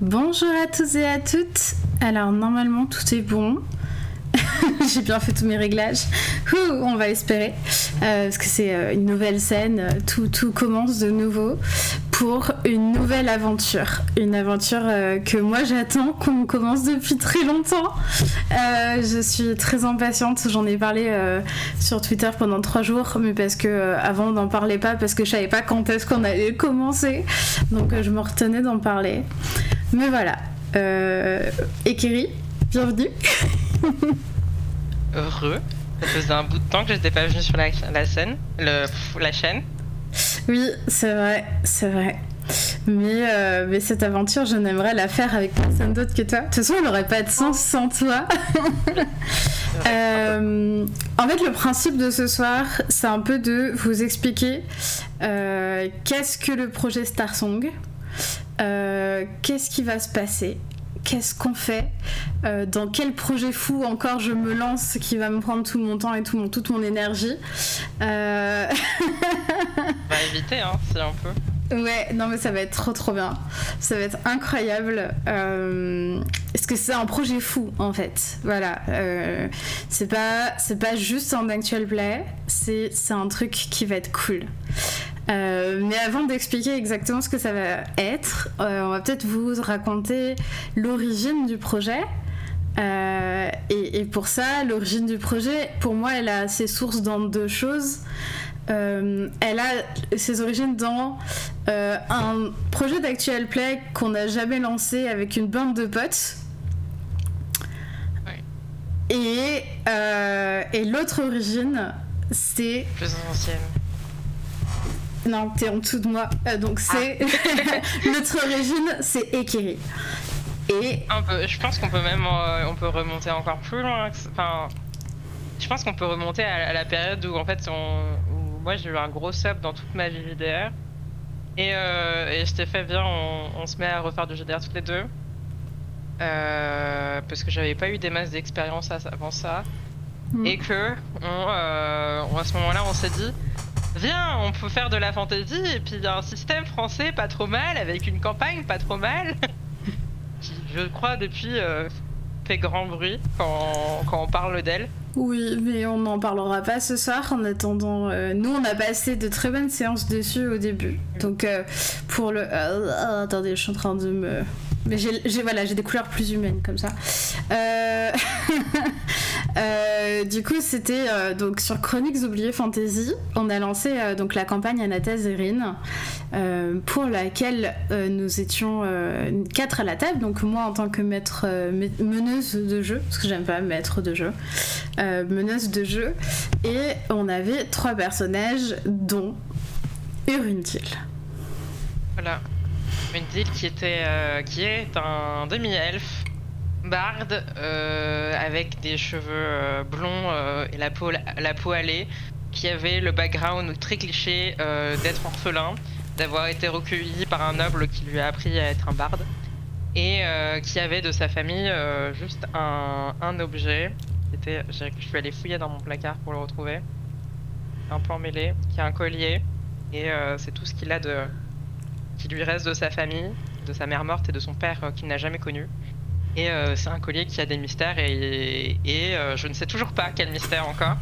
Bonjour à tous et à toutes. Alors normalement tout est bon. J'ai bien fait tous mes réglages. on va espérer. Euh, parce que c'est euh, une nouvelle scène. Tout, commence de nouveau pour une nouvelle aventure. Une aventure euh, que moi j'attends, qu'on commence depuis très longtemps. je suis très impatiente. J'en ai parlé sur Twitter pendant trois jours. Mais parce que avant on n'en parlait pas. Parce que je savais pas quand est-ce qu'on allait commencer. Donc je me retenais d'en parler. Mais voilà. Ekiri, bienvenue. Heureux. Ça faisait un bout de temps que je n'étais pas venue sur la, scène, le, la chaîne. Oui, c'est vrai, c'est vrai. Mais, euh, mais cette aventure, je n'aimerais la faire avec personne d'autre que toi. De toute façon, elle n'aurait pas de sens sans toi. Euh, en fait, le principe de ce soir, c'est un peu de vous expliquer euh, qu'est-ce que le projet Starsong, qu'est-ce qui va se passer, qu'est-ce qu'on fait? Euh, Dans quel projet fou encore je me lance qui va me prendre tout mon temps et tout mon, toute mon énergie? Euh... On va éviter, hein, si on peut. Ouais, non mais ça va être trop trop bien. Ça va être incroyable. Euh, parce que c'est un projet fou en fait. Voilà. Euh, c'est pas pas juste un actual play. C'est c'est un truc qui va être cool. Euh, mais avant d'expliquer exactement ce que ça va être, euh, on va peut-être vous raconter l'origine du projet. Euh, et, pour ça, l'origine du projet, pour moi, elle a ses sources dans deux choses. elle a ses origines dans un projet d'actuel play qu'on n'a jamais lancé avec une bande de potes. Et, et l'autre origine, c'est... Plus ancienne non, t'es en dessous de moi. Euh, donc c'est ah. notre origine, c'est Ekiri. Et je pense qu'on peut même euh, on peut remonter encore plus loin. Enfin, je pense qu'on peut remonter à, la période où en fait où moi j'ai eu un gros sub dans toute ma vie JDR. Et, euh, et je t'ai fait bien, on, se met à refaire du JDR toutes les deux. parce que j'avais pas eu des masses d'expérience avant ça. Mm. Et que on, à ce moment-là on s'est dit Viens, on peut faire de la fantasy et puis un système français pas trop mal avec une campagne pas trop mal. qui, je crois, depuis euh, fait grand bruit quand, quand on parle d'elle. Oui, mais on n'en parlera pas ce soir. En attendant, euh, nous, on a passé de très bonnes séances dessus au début. Donc, euh, pour le. attendez, je suis en train de me. Mais j'ai voilà, des couleurs plus humaines comme ça. Euh, euh, du coup, c'était euh, donc sur Chroniques oubliées Fantasy. On a lancé donc la campagne Anathèse Erin, pour laquelle nous étions quatre à la table. Donc moi en tant que maître meneuse de jeu, parce que j'aime pas maître de jeu, meneuse de jeu, et on avait trois personnages, dont Uruntil. Voilà. Uruntil qui était qui est un demi-elfe barde euh, avec des cheveux euh, blonds euh, et la peau, la, peau allée, qui avait le background très cliché d'être orphelin, d'avoir été recueilli par un noble qui lui a appris à être un barde, et qui avait de sa famille juste un, un objet. Était, je suis allé fouiller dans mon placard pour le retrouver. Un peu emmêlé, qui a un collier, et c'est tout ce qu'il a de, qui lui reste de sa famille, de sa mère morte et de son père qu'il n'a jamais connu. Et euh, c'est un collier qui a des mystères et, et euh, je ne sais toujours pas quel mystère encore.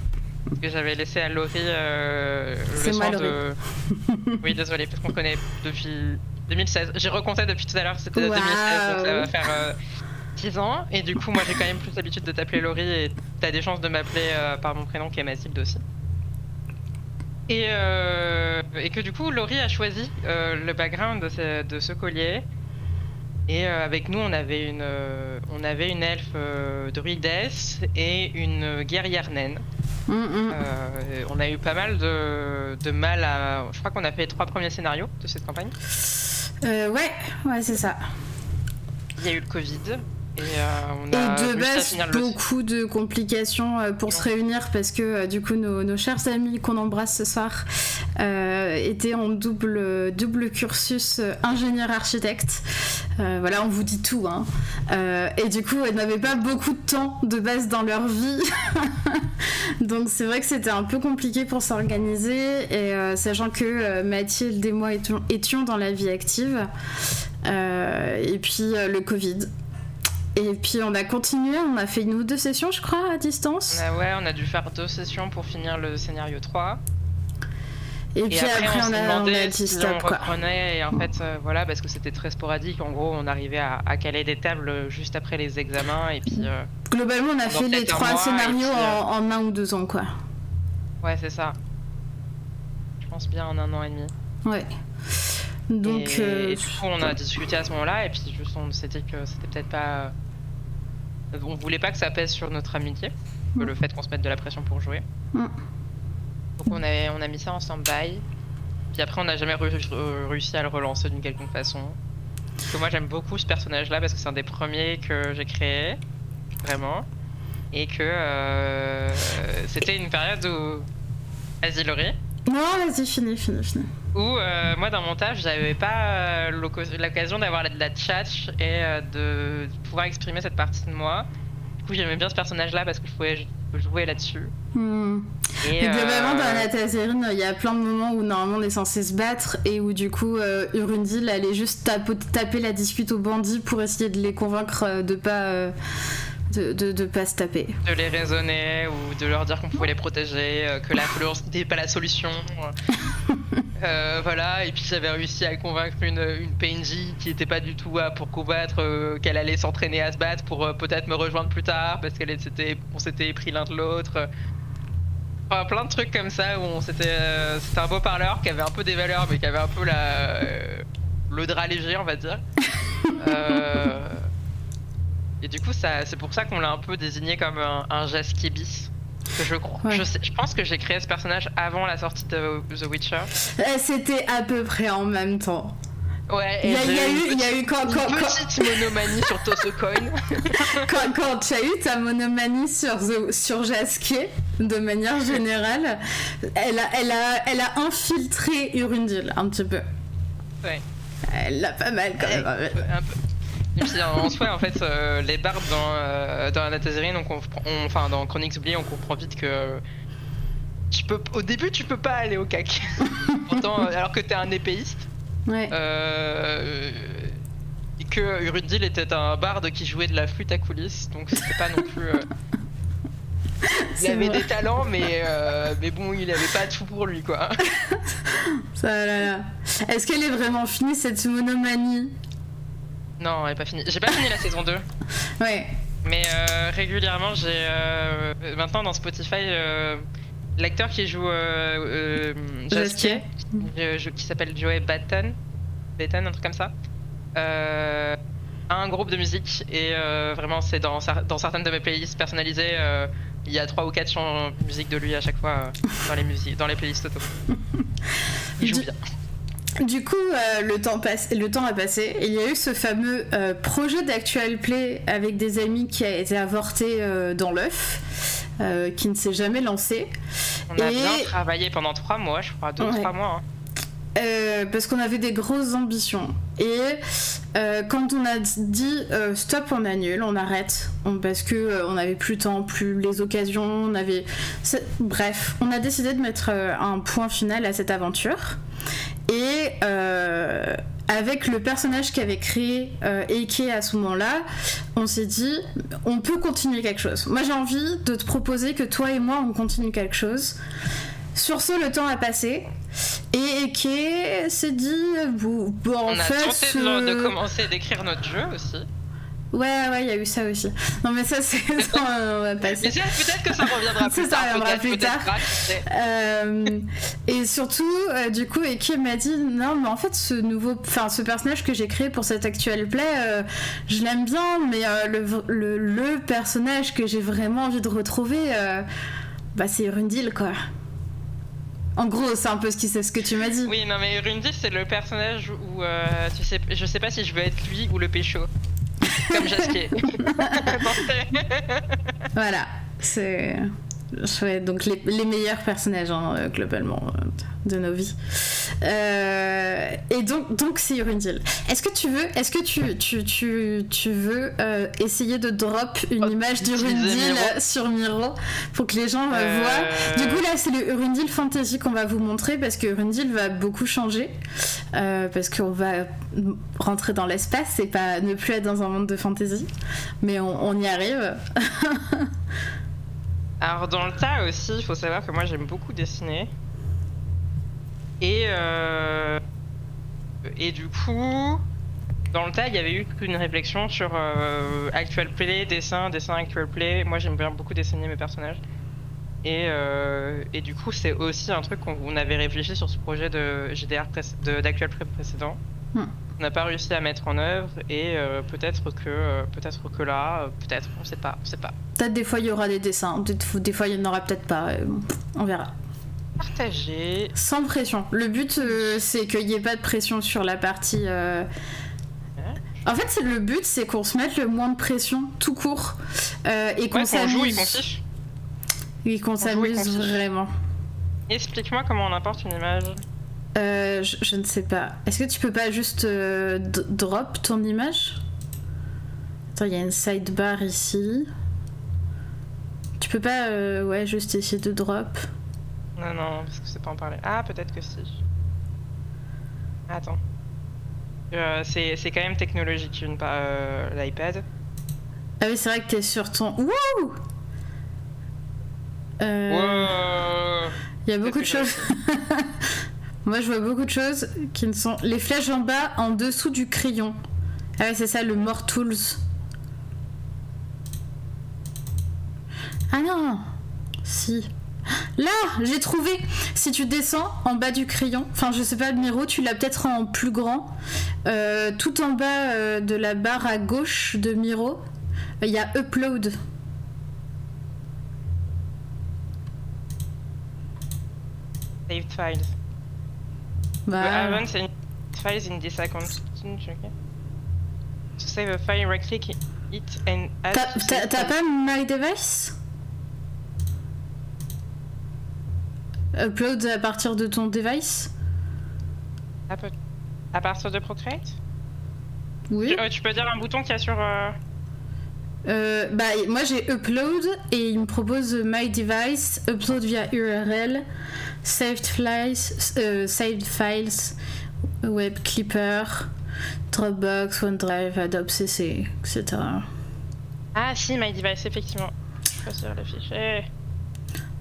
Parce que j'avais laissé à Laurie euh, le soin de. oui, désolé, parce qu'on connaît depuis 2016. J'ai recompté depuis tout à l'heure, c'était 2016, donc ça va faire 10 ans. Et du coup, moi j'ai quand même plus l'habitude de t'appeler Laurie et t'as des chances de m'appeler par mon prénom qui est Mathilde aussi. Et, et, que du coup, Laurie a choisi le background de ce, de ce collier. Et euh, avec nous, on avait une, euh, on avait une elfe euh, druidesse et une guerrière naine. Mm, mm. on a eu pas mal de, de, mal à. Je crois qu'on a fait les trois premiers scénarios de cette campagne. ouais, ouais, c'est ça. Il y a eu le Covid. Et, de base, beaucoup de complications pour se réunir parce que du coup, nos, nos chers amis qu'on embrasse ce soir euh, était en double, double cursus euh, ingénieur-architecte. Euh, voilà, on vous dit tout. Hein. et du coup, elles n'avaient pas beaucoup de temps de base dans leur vie. Donc c'est vrai que c'était un peu compliqué pour s'organiser. Et sachant que Mathilde et moi étions, dans la vie active. et puis le Covid. Et puis on a continué, on a fait une ou deux sessions, je crois, à distance. ouais, on a dû faire deux sessions pour finir le scénario 3. Et, puis après, on, a, on a dit stop, quoi. et en fait, euh, voilà, parce que c'était très sporadique. En gros, on arrivait à, caler des tables juste après les examens. Et puis. Euh, Globalement, on a fait les trois scénarios euh, en, un ou deux ans, quoi. Ouais, c'est ça. Je pense bien en un an et demi. Ouais. Donc. Et, du coup, on a discuté à ce moment-là, et puis juste, on s'est dit que c'était peut-être pas. On voulait pas que ça pèse sur notre amitié, mm. le fait qu'on se mette de la pression pour jouer. Mm. Donc on a, on a mis ça en stand-by. Puis après, on n'a jamais réussi à le relancer d'une quelconque façon. Parce que moi, j'aime beaucoup ce personnage-là parce que c'est un des premiers que j'ai créé, vraiment. Et que euh, c'était une période où. Vas-y, Laurie. Non, vas-y, fini, fini, fini. Où euh, moi, dans mon taf, j'avais pas euh, l'occasion d'avoir de la chat et de pouvoir exprimer cette partie de moi. Du coup, j'aimais bien ce personnage-là parce que je pouvais jouer là-dessus. Hmm. Et, globalement, dans la Tazerine, il y a plein de moments où normalement on est censé se battre et où du coup euh, Urundil allait juste taper la discute aux bandits pour essayer de les convaincre euh, de pas. Euh, de, de, pas se taper. De les raisonner ou de leur dire qu'on pouvait les protéger, que la violence n'était pas la solution. voilà, et puis j'avais réussi à convaincre une, une PNJ qui n'était pas du tout là pour combattre, qu'elle allait s'entraîner à se battre pour peut-être me rejoindre plus tard parce qu'on s'était pris l'un de l'autre plein de trucs comme ça où on c'était euh, c'était un beau parleur qui avait un peu des valeurs mais qui avait un peu la euh, le drap léger on va dire. Euh, et du coup c'est pour ça qu'on l'a un peu désigné comme un, un bis. je, crois, je, je, pense que j'ai créé ce personnage avant la sortie de The Witcher. C'était à peu près en même temps. Ouais, il y, a, eu, il y a eu quand, quand, une petite monomanie sur Tosocoin. quand, quand tu as eu ta monomanie sur, sur Jasquier, de manière générale, elle a, elle a, elle a infiltré Urundil un petit peu. Ouais. Elle l'a pas mal quand même. Un peu. Et puis en soi, en fait, euh, les barbes dans, euh, dans la donc on, enfin dans Chroniques oubliées, on comprend vite que tu peux, au début, tu peux pas aller au cac. Pourtant, alors que t'es un épéiste. Euh, et que Urundil était un barde qui jouait de la flûte à coulisses, donc c'était pas non plus. Euh, il avait des talents, mais, euh, mais bon, il avait pas tout pour lui, quoi. Ça là là. Est-ce qu'elle est vraiment finie cette monomanie? Non, elle est pas finie. J'ai pas fini la saison 2. Ouais. Mais régulièrement, j'ai. maintenant dans Spotify, l'acteur qui joue euh, Jasquier, qui s'appelle Joey Batten, Batten, un truc comme ça, euh, a un groupe de musique et euh, vraiment c'est dans, dans certaines de mes playlists personnalisées, euh, il y a trois ou quatre chants de musique de lui à chaque fois dans les musiques, dans les playlists auto. Il joue bien. Du coup, le, temps passe, le temps a passé et il y a eu ce fameux projet d'actual play avec des amis qui a été avorté dans l'œuf. Euh, qui ne s'est jamais lancé. On a bien travaillé pendant trois mois, je crois, deux ou trois mois. Hein. Euh, parce qu'on avait des grosses ambitions. Et euh, quand on a dit stop, on annule, on arrête, parce que on n'avait plus le temps, plus les occasions, on avait. Bref, on a décidé de mettre un point final à cette aventure. Et avec le personnage qu'avait créé euh, Eike à ce moment-là, on s'est dit, on peut continuer quelque chose. Moi, j'ai envie de te proposer que toi et moi, on continue quelque chose. Sur ce, le temps a passé. Et Eike s'est dit, bon, en on fait. a tenté de commencer d'écrire notre jeu aussi. Ouais, ouais, il y a eu ça aussi. Non, mais ça, c'est. on va passer. peut-être que ça reviendra plus tard. Ça reviendra plus tard. Euh, et surtout, euh, du coup, Eki m'a dit non, mais en fait, ce nouveau. Enfin, ce personnage que j'ai créé pour cet actuel play, euh, je l'aime bien, mais le, le, le, personnage que j'ai vraiment envie de retrouver, bah, c'est Rundil, quoi. En gros, c'est un peu ce, qui, ce que tu m'as dit. Oui, non, mais Rundil, c'est le personnage où tu sais, je sais pas si je veux être lui ou le pécho. Comme Jasquier. voilà, c'est. Donc les, les, meilleurs personnages hein, globalement de nos vies. Euh, et donc, donc c'est Urundil. Est-ce que tu veux, est-ce que tu, tu, tu, tu veux euh, essayer de drop une Oh, image d'Urundil sur Miro pour que les gens euh, Euh, voient? Du coup, là, c'est le Urundil Fantasy qu'on va vous montrer parce que Urundil va beaucoup changer. euh, parce qu'on va rentrer dans l'espace et pas ne plus être dans un monde de fantasy. Mais on, on y arrive. Alors dans le tas aussi, il faut savoir que moi j'aime beaucoup dessiner. Et euh, et du coup, dans le tas, il y avait eu une réflexion sur euh, actual play, dessin, dessin actual play. Moi j'aime bien beaucoup dessiner mes personnages. Et, euh, et du coup, c'est aussi un truc qu'on on avait réfléchi sur ce projet de GDR d'actual play précédent. Hmm. On n'a pas réussi à mettre en œuvre et euh, peut-être que euh, peut-être que là, euh, peut-être, on sait pas, on sait pas. Peut-être des fois il y aura des dessins, des, fois il n'y en aura peut-être pas. on verra. Partager. Sans pression. Le but c'est qu'il n'y ait pas de pression sur la partie. En fait, c'est le but, c'est qu'on se mette le moins de pression tout court et qu'on Ouais, joue et s'amuse. qu'on fiche. Et qu'on joue et qu'on s'amuse vraiment. Explique-moi comment on importe une image. Euh, je, je ne sais pas. Est-ce que tu peux pas juste euh, drop ton image? Attends, il y a une sidebar ici. Tu peux pas, euh, ouais, juste essayer de drop. Non, non, parce que c'est pas en parler. Ah, peut-être que si. Attends. Euh, c'est quand même technologique, une pas l'iPad. Ah oui, c'est vrai que t'es sur ton. Wouh Euh, Wow. Il y a beaucoup de choses. Moi, je vois beaucoup de choses qui ne sont. Les flèches en bas, en dessous du crayon. Ah ouais, c'est ça, le More Tools. Ah non Si. Là, j'ai trouvé. Si tu descends en bas du crayon, enfin, je sais pas, Miro, tu l'as peut-être en plus grand. Euh, tout en bas euh, de la barre à gauche de Miro, il y a Upload. Saved files. Bah, files in. Okay. To save a file, right click it and add T'as file. pas My Device Upload à partir de ton device? À partir de Procreate? Oui. tu, euh, tu peux dire un bouton qu'il y a sur. euh, Euh, bah, moi j'ai Upload et il me propose My Device, Upload via URL, Saved Files, euh, saved files Web Clipper, Dropbox, OneDrive, Adobe CC, etc. Ah, si, My Device, effectivement. Le fichier.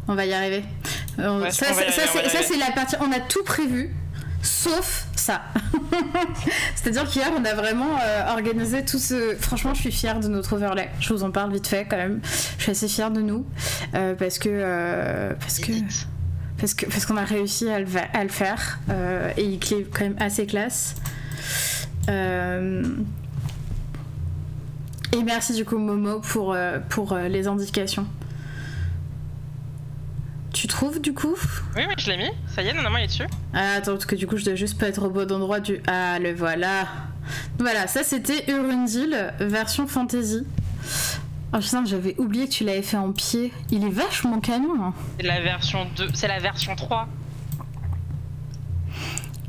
On va y arriver. Euh, Ouais, ça, c'est la partie. On a tout prévu, sauf ça. C'est-à-dire qu'hier, on a vraiment euh, organisé tout ce. Franchement, je suis fière de notre overlay. Je vous en parle vite fait quand même. Je suis assez fière de nous euh, parce que euh, parce que parce que parce qu'on a réussi à le, à le faire et il est quand même assez classe. Et merci du coup Momo pour, pour les indications. Tu trouves du coup Oui, oui, je l'ai mis. Ça y est, normalement, il est dessus. ah, Attends, parce que du coup je dois juste pas être au bon endroit du... Ah, le voilà Voilà, ça c'était Urundil, version fantasy. Oh putain, j'avais oublié que tu l'avais fait en pied. Il est vachement canon. hein. C'est la version 2. C'est la version 3.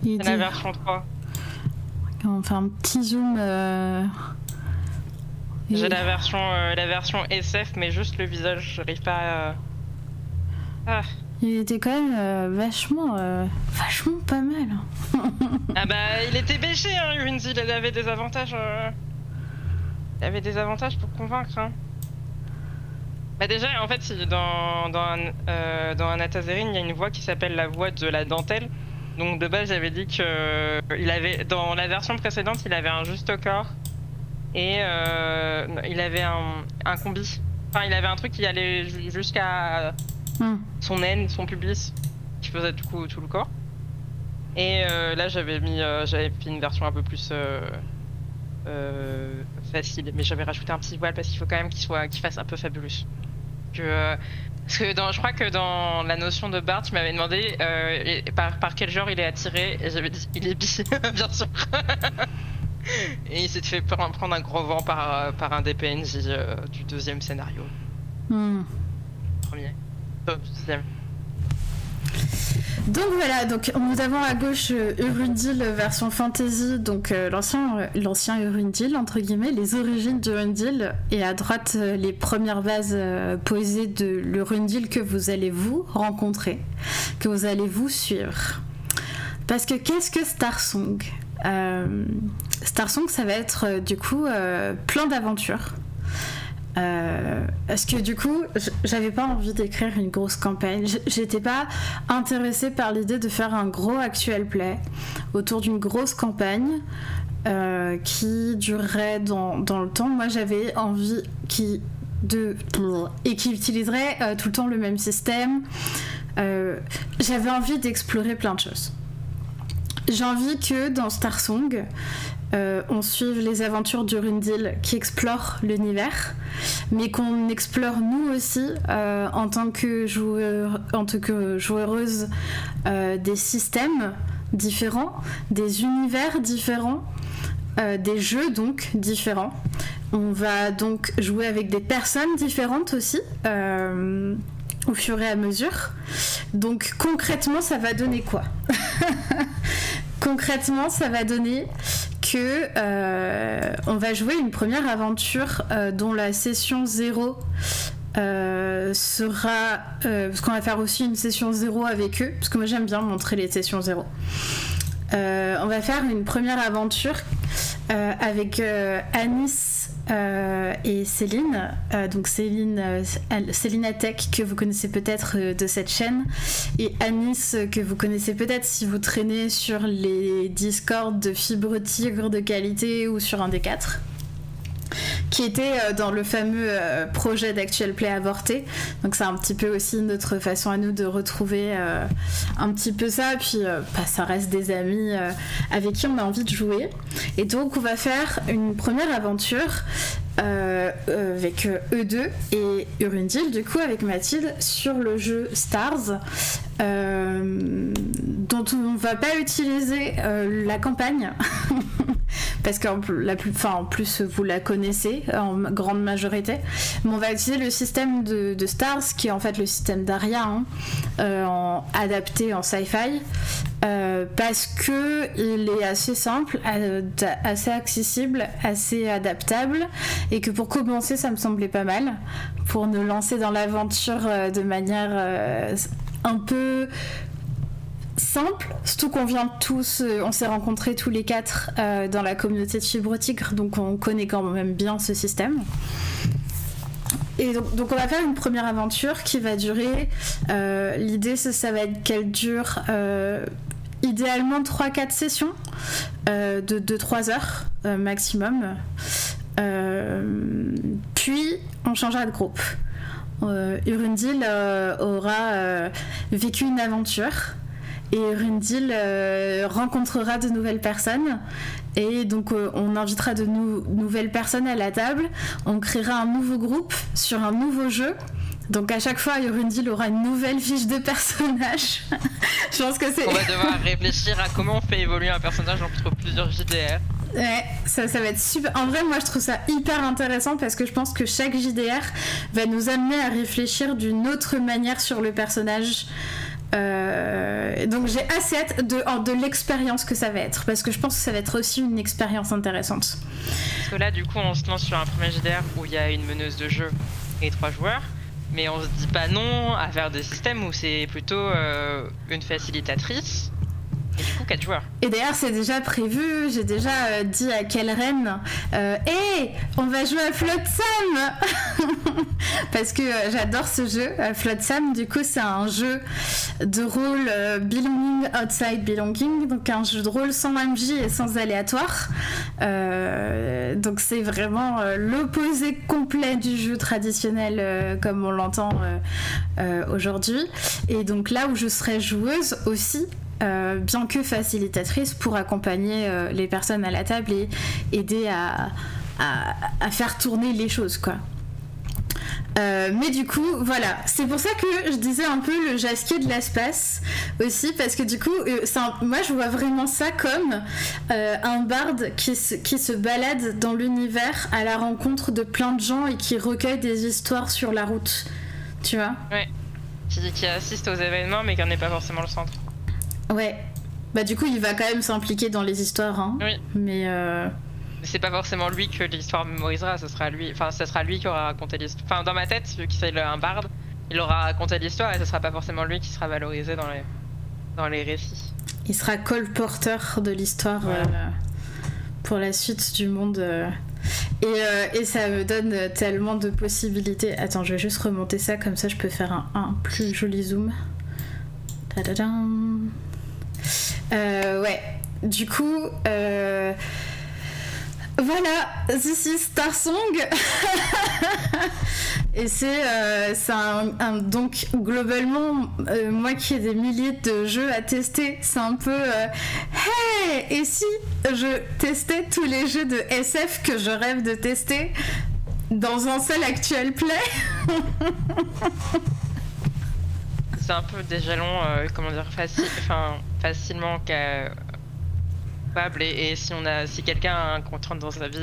Il C'est la version 3. On fait un petit zoom. euh, J'ai et- la version, euh, la version SF, mais juste le visage. J'arrive pas à. Ah. Il était quand même euh, vachement, euh, vachement pas mal. hein. Ah bah, il était bêché, hein. Il avait des avantages. euh, Il avait des avantages pour convaincre. Hein. Bah déjà, en fait, dans, dans, un, dans un il y a une voix qui s'appelle la voix de la dentelle. Donc de base, j'avais dit que il avait, dans la version précédente, il avait un juste corps et euh, il avait un, un combi. Enfin, il avait un truc qui allait ju- jusqu'à Hmm. son aine, son pubis, qui faisait du coup tout le corps. Et euh, là, j'avais mis, euh, j'avais fait une version un peu plus euh, facile, mais j'avais rajouté un petit voile parce qu'il faut quand même qu'il soit, qu'il fasse un peu fabuleux. Que, parce que dans, je crois que dans la notion de Bart, tu m'avais demandé et- par, par quel genre il est attiré, et j'avais dit il est bi, bien sûr. et il s'est fait pre- prendre un gros vent par, par un des PNJ du deuxième scénario, Hmm. premier, euh. Donc voilà, donc nous avons à gauche euh, Urundil version fantasy, donc euh, l'ancien, euh, l'ancien Urundil entre guillemets, les origines d'Urundil, et à droite les premières bases posées de l'Urundil que vous allez vous rencontrer, que vous allez vous suivre. Parce que qu'est-ce que Starsong? Starsong, ça va être du coup plein d'aventures euh, parce que du coup, j'avais pas envie d'écrire une grosse campagne? J'étais pas intéressée par l'idée de faire un gros actual play autour d'une grosse campagne euh, qui durerait dans, le temps. Moi, j'avais envie qui de et qui utiliserait euh, tout le temps le même système. j'avais envie d'explorer plein de choses. J'ai envie que dans Star Song, euh, on suive les aventures d'Urundil qui explore l'univers, mais qu'on explore nous aussi euh, en tant que joueur, en tant que joueuse euh, des systèmes différents, des univers différents, des jeux donc différents. On va donc jouer avec des personnes différentes aussi au fur et à mesure. Donc concrètement, ça va donner quoi? Concrètement, ça va donner euh, on va jouer une première aventure euh, dont la session 0 euh, sera parce qu'on va faire aussi une session 0 avec eux parce que moi j'aime bien montrer les sessions 0 on va faire une première aventure avec Anis euh, et Céline, euh, donc Céline, euh, Céline Atec que vous connaissez peut-être de cette chaîne, et Anis que vous connaissez peut-être si vous traînez sur les Discords de Fibre Tigre de qualité ou sur un des quatre qui était euh, dans le fameux euh, projet d'Actual Play avorté. Donc c'est un petit peu aussi notre façon à nous de retrouver euh, un petit peu ça. Puis bah, ça reste des amis avec qui on a envie de jouer. Et donc on va faire une première aventure avec eux deux et Urundil du coup avec Mathilde sur le jeu Stars dont on va pas utiliser la campagne parce qu'en plus, en plus vous la connaissez en grande majorité. Mais on va utiliser le système de, Stars, qui est en fait le système d'Aria, hein, euh, adapté en sci-fi, euh, parce que il est assez simple, assez accessible, assez adaptable, et que pour commencer, ça me semblait pas mal pour nous lancer dans l'aventure euh, de manière un peu simple, surtout qu'on vient tous, euh, on s'est rencontrés tous les quatre euh, dans la communauté de Fibre Tigre, donc on connaît quand même bien ce système. Et donc, on va faire une première aventure qui va durer, euh, l'idée ça, va être qu'elle dure idéalement 3-4 sessions de 2-3 heures maximum. puis on changera de groupe. Urundil aura vécu une aventure et Rundil euh, rencontrera de nouvelles personnes et donc euh, on invitera de nouvelles personnes à la table. On créera un nouveau groupe sur un nouveau jeu. Donc à chaque fois, Rundil aura une nouvelle fiche de personnage. Je pense que c'est. On va devoir réfléchir à comment on fait évoluer un personnage entre plusieurs JDR. Ouais, ça, ça va être super. En vrai, moi, je trouve ça hyper intéressant parce que je pense que chaque JDR va nous amener à réfléchir d'une autre manière sur le personnage. Euh, donc j'ai assez hâte de, de l'expérience que ça va être, parce que je pense que ça va être aussi une expérience intéressante. Parce que là, du coup, on se lance sur un premier JDR où il y a une meneuse de jeu et trois joueurs, mais on se dit pas non à faire des systèmes où c'est plutôt euh, une facilitatrice et du coup, 4 joueurs. Et d'ailleurs, c'est déjà prévu. J'ai déjà euh, dit à quelle reine euh, Hé, on va jouer à Flotsam Parce que euh, j'adore ce jeu. Flotsam, du coup, c'est un jeu de rôle belonging outside belonging. Donc, un jeu de rôle sans MJ et sans aléatoire. donc, c'est vraiment l'opposé complet du jeu traditionnel comme on l'entend aujourd'hui. Et donc, là où je serai joueuse aussi, euh, bien que facilitatrice pour accompagner euh, les personnes à la table et aider à, faire tourner les choses quoi. Euh, mais du coup, voilà, c'est pour ça que je disais un peu le jasquier de l'espace aussi, parce que du coup, moi je vois vraiment ça comme un barde qui se, qui se balade dans l'univers à la rencontre de plein de gens et qui recueille des histoires sur la route, tu vois? Ouais. qui, qui assiste aux événements, mais qui n'en est pas forcément le centre. Ouais. Bah du coup, il va quand même s'impliquer dans les histoires, hein. Oui. Mais euh... C'est pas forcément lui que l'histoire mémorisera, ce sera lui. Enfin, ce sera lui qui aura raconté l'histoire. Enfin, dans ma tête, vu qu'il c'est un barde, il aura raconté l'histoire et ce sera pas forcément lui qui sera valorisé dans les dans les récits. il sera colporteur de l'histoire Voilà. euh, pour la suite du monde. euh. Et, euh, et ça me donne tellement de possibilités. Attends, je vais juste remonter ça, comme ça je peux faire un, un plus joli zoom. Tadadam. Euh, ouais, du coup, euh, voilà, This is Star Song. Et c'est euh, un, donc globalement moi qui ai des milliers de jeux à tester, c'est un peu hey et si je testais tous les jeux de SF que je rêve de tester dans un seul actual play? C'est un peu des jalons, euh, comment dire, facilement ca- capable. Et, si on a, si quelqu'un a un contrainte dans sa vie,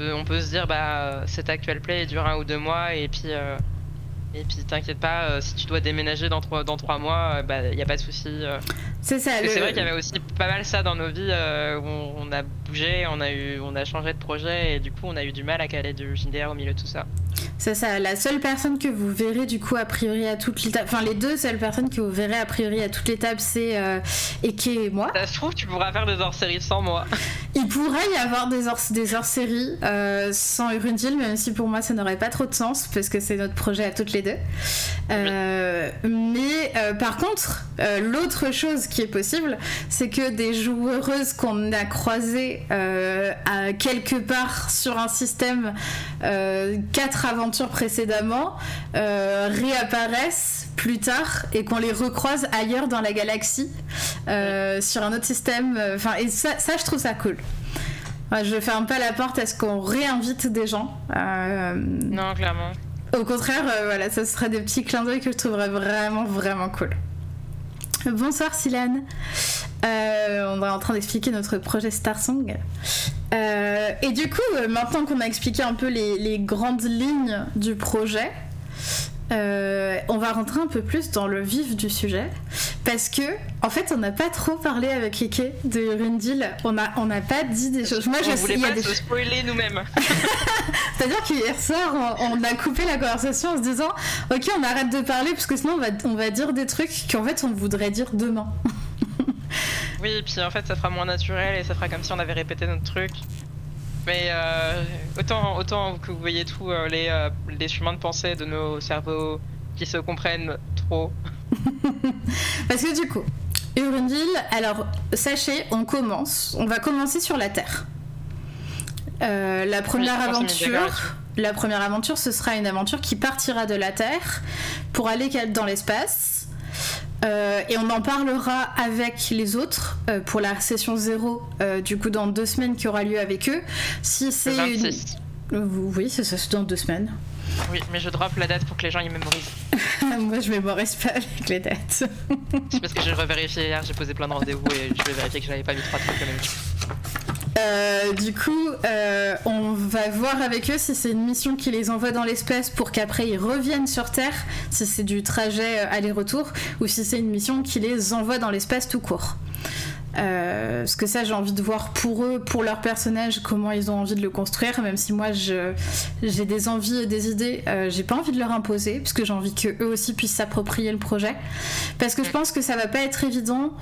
euh, on peut se dire bah euh, cet actual play dure un ou deux mois et puis euh, et puis t'inquiète pas, euh, si tu dois déménager dans trois dans trois mois, euh, bah y a pas de souci. euh. C'est ça. Le- C'est vrai qu'il y avait aussi pas mal ça dans nos vies euh, où on, on a bougé, on a eu, on a changé de projet et du coup on a eu du mal à caler du JDR au milieu de tout ça. C'est ça, la seule personne que vous verrez du coup a priori à toutes les tables, enfin les deux seules personnes que vous verrez a priori à toutes les tables, c'est Eke et moi. Ça se trouve tu pourras faire des hors-séries sans moi. Il pourrait y avoir des hors- des hors-séries sans Urundil, même si pour moi ça n'aurait pas trop de sens parce que c'est notre projet à toutes les deux. Euh, Mais euh, par contre, euh, l'autre chose qui est possible, c'est que des joueuses qu'on a croisées à quelque part sur un système quatre aventures précédemment réapparaissent plus tard et qu'on les recroise ailleurs dans la galaxie sur un autre système. Enfin, et ça, ça, je trouve ça cool. Ouais, je ferme pas la porte à ce qu'on réinvite des gens. Non clairement. Au contraire, euh, voilà, ça serait des petits clins d'œil que je trouverais vraiment, vraiment cool. Bonsoir Silane. Euh, on est en train d'expliquer notre projet Star Song. Euh, et du coup, euh, maintenant qu'on a expliqué un peu les grandes lignes du projet, euh, on va rentrer un peu plus dans le vif du sujet. Parce que, en fait, on n'a pas trop parlé avec Ike de Urundil. On n'a on n'a pas dit des choses. Moi, on je sais, voulait a pas des se spoiler nous-mêmes. c'est-à-dire qu'hier soir, on, on a coupé la conversation en se disant Ok, on arrête de parler parce que sinon on va, on va dire des trucs qu'en fait on voudrait dire demain. Oui, et puis en fait, ça fera moins naturel et ça fera comme si on avait répété notre truc. Mais euh, autant, autant que vous voyez tous euh, les, euh, les chemins de pensée de nos cerveaux qui se comprennent trop. Parce que du coup, Urundil, alors sachez, on commence. On va commencer sur la Terre. La première Oui, aventure. La première aventure, ce sera une aventure qui partira de la Terre pour aller dans l'espace. Euh, et on en parlera avec les autres euh, pour la session 0, euh, du coup dans deux semaines qui aura lieu avec eux. Si c'est une... 26. Oui, c'est ça, c'est dans deux semaines. Oui, mais je drop la date pour que les gens y mémorisent. Moi, je mémorise pas avec les dates. C'est parce que j'ai revérifié hier, j'ai posé plein de rendez-vous et je vais vérifier que j'avais pas mis trois trucs la même. Euh, du coup, euh, on va voir avec eux si c'est une mission qui les envoie dans l'espace pour qu'après ils reviennent sur Terre, si c'est du trajet euh, aller-retour, ou si c'est une mission qui les envoie dans l'espace tout court. Euh, parce que ça, j'ai envie de voir pour eux, pour leur personnage, comment ils ont envie de le construire, même si moi j'ai des envies et des idées, euh, j'ai pas envie de leur imposer, parce que j'ai envie que eux aussi puissent s'approprier le projet. Parce que je pense que ça va pas être évident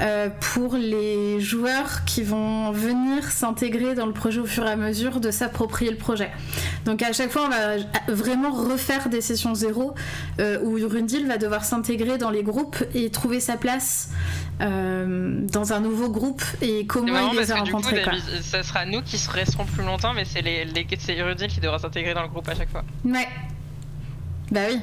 euh, pour les joueurs qui vont venir s'intégrer dans le projet au fur et à mesure de s'approprier le projet. Donc à chaque fois, on va vraiment refaire des sessions zéro euh, où Rundil va devoir s'intégrer dans les groupes et trouver sa place euh, dans un nouveau groupe et comment marrant il les a rencontrés. ça sera nous qui resterons plus longtemps, mais c'est les, qui devra s'intégrer dans le groupe à chaque fois. Ouais. Bah oui.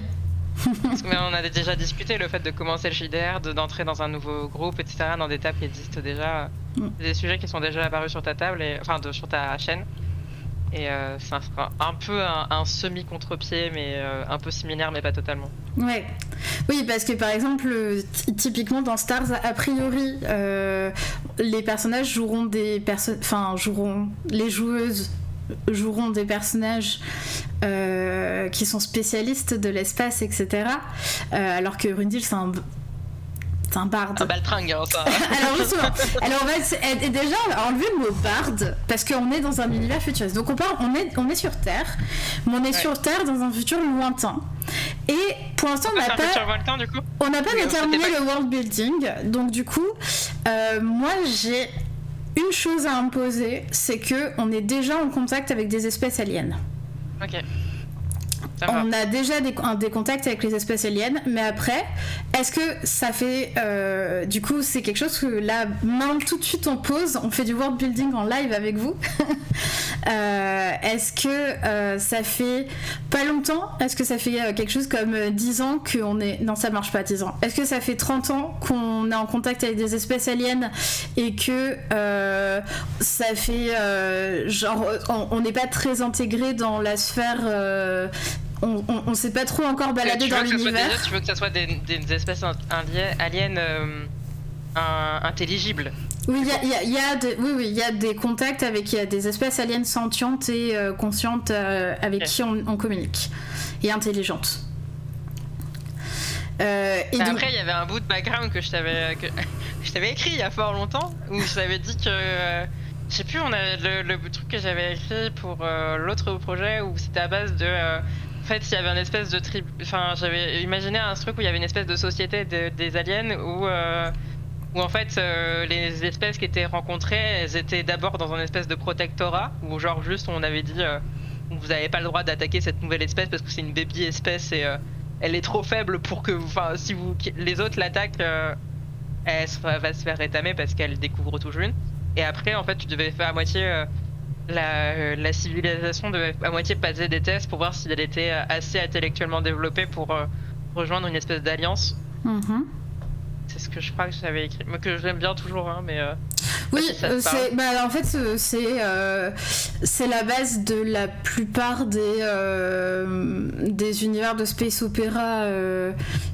Parce que mais on a déjà discuté le fait de commencer le JDR, de- d'entrer dans un nouveau groupe, etc. dans des tables qui existent déjà, Mm. des sujets qui sont déjà apparus sur ta table, et, enfin de, sur ta chaîne. Et euh, ça sera un peu un, semi-contre-pied, mais euh, un peu similaire, mais pas totalement. Ouais. Oui, parce que par exemple, ty- typiquement dans Stars, a priori, euh, les personnages joueront des personnes, enfin joueront les joueuses joueront des personnages qui sont spécialistes de l'espace, etc. alors que Rundil, c'est un c'est un barde. Un baltringue, hein, ça. alors justement, alors on va déjà enlever le mot barde parce qu'on est dans un univers futuriste. Donc on part, on est, on est sur Terre, mais on est sur Terre dans un futur lointain. Et pour l'instant, on n'a pas, du coup on n'a pas déterminé le world building. Donc du coup, euh, moi j'ai une chose à imposer, c'est que on est déjà en contact avec des espèces aliens. Ok. On a déjà des, contacts avec les espèces aliens, mais après, est-ce que ça fait. Euh, du coup, c'est quelque chose que là, maintenant, tout de suite, on pose, on fait du world building en live avec vous. euh, est-ce que euh, ça fait pas longtemps Est-ce que ça fait quelque chose comme 10 ans qu'on est. Non, ça marche pas, 10 ans. Est-ce que ça fait 30 ans qu'on est en contact avec des espèces aliens et que ça fait. genre, on n'est pas très intégré dans la sphère on, on, s'est pas trop encore baladé dans l'univers. Tu veux que ça soit des, espèces aliens euh, intelligibles oui, il y, a, des, oui, il y a des contacts avec y a des espèces aliens sentientes et euh, conscientes euh, avec qui on, communique et intelligentes. et bah, Après, il y avait un bout de background que je t'avais je t'avais écrit il y a fort longtemps où je t'avais dit que je sais plus, on a le, le, truc que j'avais écrit pour l'autre projet où c'était à base de en fait, il y avait une espèce de tribu. Enfin, j'avais imaginé un truc où il y avait une espèce de société des aliens où, euh, où en fait euh, les espèces qui étaient rencontrées, elles étaient d'abord dans un espèce de protectorat où genre juste on avait dit euh, vous n'avez pas le droit d'attaquer cette nouvelle espèce parce que c'est une baby espèce et elle est trop faible pour que, enfin, si vous les autres l'attaquent, elle va se faire rétamer parce qu'elle découvre tout jeune. Et après, en fait, tu devais faire à moitié la, la, civilisation devait à moitié passer des tests pour voir si elle était assez intellectuellement développée pour euh, rejoindre une espèce d'alliance. Mm-hmm. C'est ce que je crois que j'avais écrit, mais que j'aime bien toujours, hein, mais. Euh, oui, euh, c'est, bah, en fait, c'est c'est la base de la plupart des, des univers de space opéra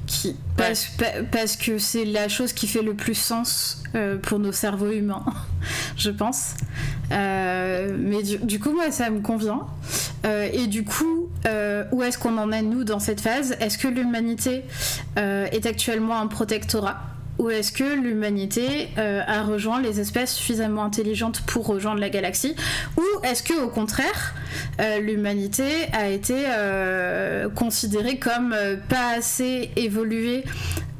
qui, parce, parce, que c'est la chose qui fait le plus sens pour nos cerveaux humains, je pense. Euh, mais du, coup, moi, ça me convient. Euh, et du coup, euh, où est-ce qu'on en est, nous, dans cette phase? Est-ce que l'humanité est actuellement un protectorat? Ou est-ce que l'humanité a rejoint les espèces suffisamment intelligentes pour rejoindre la galaxie? Ou est-ce que au contraire, l'humanité a été considérée comme pas assez évoluée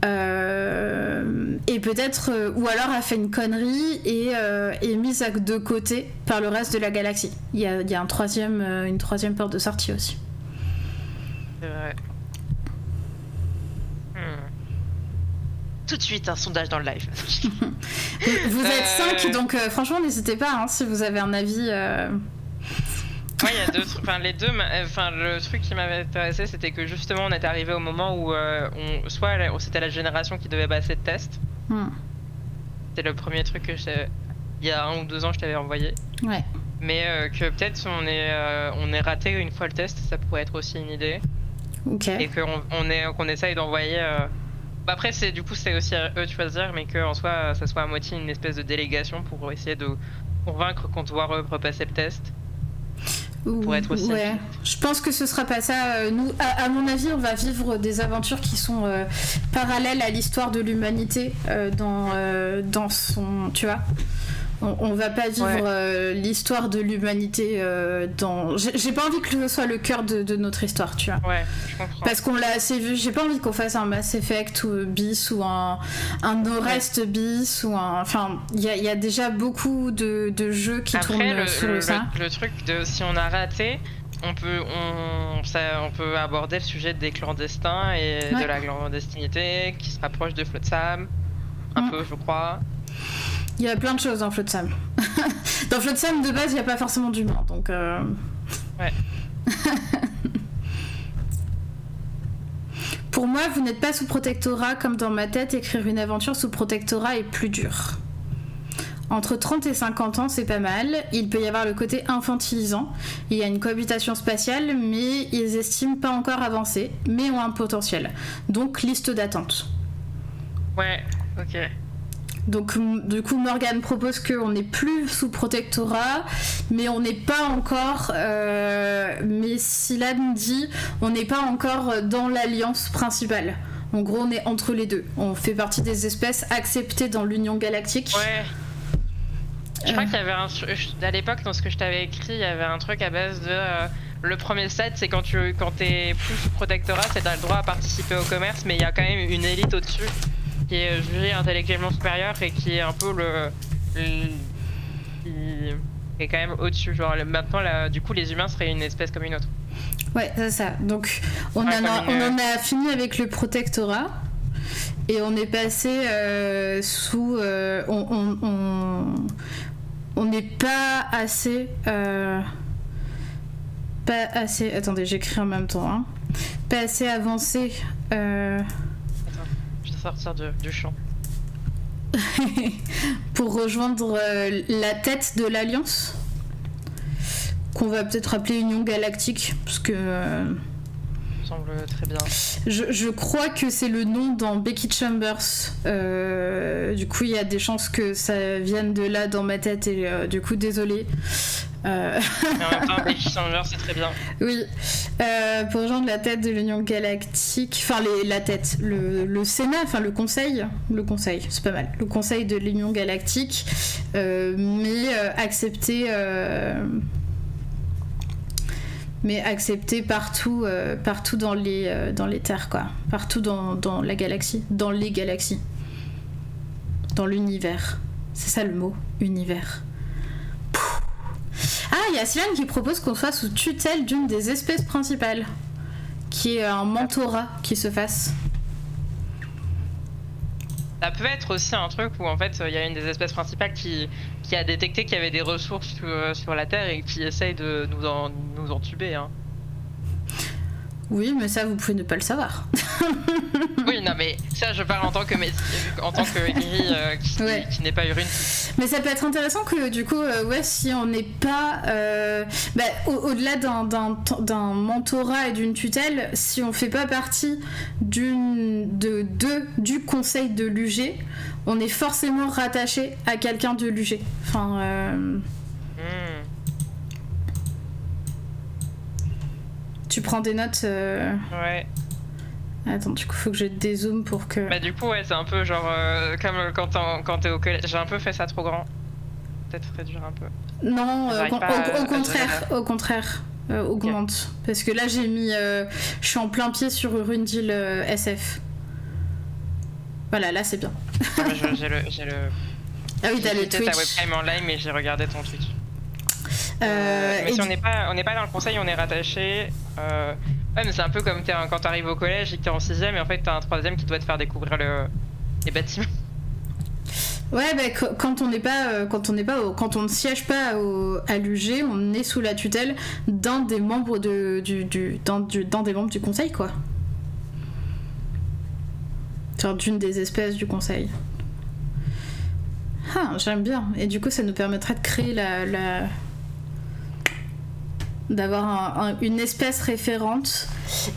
euh, et peut-être, euh, ou alors a fait une connerie et euh, est mise de côté par le reste de la galaxie. Il y a, il y a un troisième, une troisième porte de sortie aussi. C'est vrai. Hmm. Tout de suite, un sondage dans le live. vous êtes 5, donc franchement, n'hésitez pas hein, si vous avez un avis. Ouais, il y a deux Enfin, les deux. Enfin, le truc qui m'avait intéressé, c'était que justement, on était arrivé au moment où euh, on... soit c'était la génération qui devait passer de test. Hmm. C'était le premier truc que j'ai. Il y a un ou deux ans, je t'avais envoyé. Ouais. Mais euh, que peut-être on est euh, on est raté une fois le test, ça pourrait être aussi une idée. Ok. Et qu'on on est qu'on essaye d'envoyer. Bah, après, c'est du coup c'est aussi à eux de choisir, mais qu'en soi, ça soit à moitié une espèce de délégation pour essayer de convaincre qu'on doit repasser le test pour être aussi. Ouais. Je pense que ce sera pas ça. Euh, nous, à, mon avis, on va vivre des aventures qui sont euh, parallèles à l'histoire de l'humanité euh, dans, dans son. Tu vois on, va pas vivre euh, l'histoire de l'humanité euh, dans. J'ai pas envie que ce soit le cœur de, notre histoire, tu vois. Ouais, je comprends. Parce qu'on l'a assez vu. J'ai pas envie qu'on fasse un Mass Effect ou bis ou un, un Norest bis ou un. Enfin, il y, a déjà beaucoup de, jeux qui tournent le, sur le, ça. Le, truc de si on a raté, on peut, on, ça, on peut aborder le sujet des clandestins et de la clandestinité qui se rapproche de Flotsam, un peu, je crois. Il y a plein de choses dans Flotsam. dans Flotsam, de base, il n'y a pas forcément d'humain, donc... Euh... Ouais. Pour moi, vous n'êtes pas sous protectorat, comme dans ma tête, écrire une aventure sous protectorat est plus dur. Entre 30 et 50 ans, c'est pas mal. Il peut y avoir le côté infantilisant. Il y a une cohabitation spatiale, mais ils estiment pas encore avancé, mais ont un potentiel. Donc, liste d'attente. Ouais, ok. Donc du coup Morgan propose qu'on n'est plus sous protectorat, mais on n'est pas encore. Euh, mais Silan dit on n'est pas encore dans l'alliance principale. En gros, on est entre les deux. On fait partie des espèces acceptées dans l'Union galactique. Ouais. Je crois qu'il y avait un. À l'époque, dans ce que je t'avais écrit, il y avait un truc à base de. Euh, le premier stade, c'est quand tu quand es plus sous protectorat, c'est t'as le droit à participer au commerce, mais il y a quand même une élite au-dessus qui est jugé intellectuellement supérieur et qui est un peu le. qui est quand même au-dessus. Genre maintenant, là, du coup, les humains seraient une espèce comme une autre. Ouais, c'est ça. Donc, on, en a, on en a fini avec le protectorat. Et on est passé euh, sous. Euh, on n'est pas assez. Euh, pas assez. Attendez, j'écris en même temps. Hein. Pas assez avancé. Pour rejoindre la tête de l'Alliance qu'on va peut-être appeler Union Galactique, parce que. Euh, semble très bien. Je, crois que c'est le nom dans Becky Chambers. Euh, du coup, il y a des chances que ça vienne de là dans ma tête, et euh, du coup, désolé. Temps, Becky Chambers, c'est très bien. Oui. pour rejoindre la tête de l'Union Galactique, enfin les, la tête, le, le, Sénat, enfin le Conseil, le Conseil, c'est pas mal, le Conseil de l'Union Galactique, mais accepter mais accepté partout, euh, partout dans, les, euh, dans les terres, quoi. Partout dans, dans, la galaxie, dans les galaxies, dans l'univers. C'est ça le mot, univers. Ah, il y a Silan qui propose qu'on soit sous tutelle d'une des espèces principales, qui est un mentorat qui se fasse. Ça peut être aussi un truc où en fait il y a une des espèces principales qui, qui a détecté qu'il y avait des ressources sur, la Terre et qui essaye de nous, en, nous entuber. Hein. Oui, mais ça, vous pouvez ne pas le savoir. non, mais ça, je parle en tant que, en tant que euh, qui, n'est pas urine. Mais ça peut être intéressant que, du coup, euh, ouais, si on n'est pas. Euh, bah, au-delà d'un mentorat et d'une tutelle, si on fait pas partie d'une de, de, du conseil de l'UG, on est forcément rattaché à quelqu'un de l'UG. Enfin. Hmm. Tu prends des notes Ouais. Attends, du coup, faut que je dézoome pour que. Bah, du coup, ouais, c'est un peu genre. Euh, comme quand t'es au collège. J'ai un peu fait ça trop grand. Peut-être réduire un peu. Non, euh, au, contraire, au contraire. augmente. Parce que là, j'ai mis. je suis en plein pied sur Rundil SF. Voilà, là, c'est bien. j'ai le, le. Ah oui, t'as le Twitch. ta webcam en live, mais j'ai regardé ton Twitch. Euh, mais si on n'est pas, on n'est pas dans le conseil, on est rattaché. Ouais, mais c'est un peu comme es quand t'arrives au collège et que t'es en sixième et en fait t'as un troisième qui doit te faire découvrir le... les bâtiments. Ouais, bah, quand on n'est pas, euh, quand on n'est pas, quand on ne siège pas à l'UG, on est sous la tutelle d'un des membres de, du, des membres du conseil, quoi. Genre d'une des espèces du conseil. Ah, j'aime bien. Et du coup, ça nous permettrait de créer la, la d'avoir une espèce référente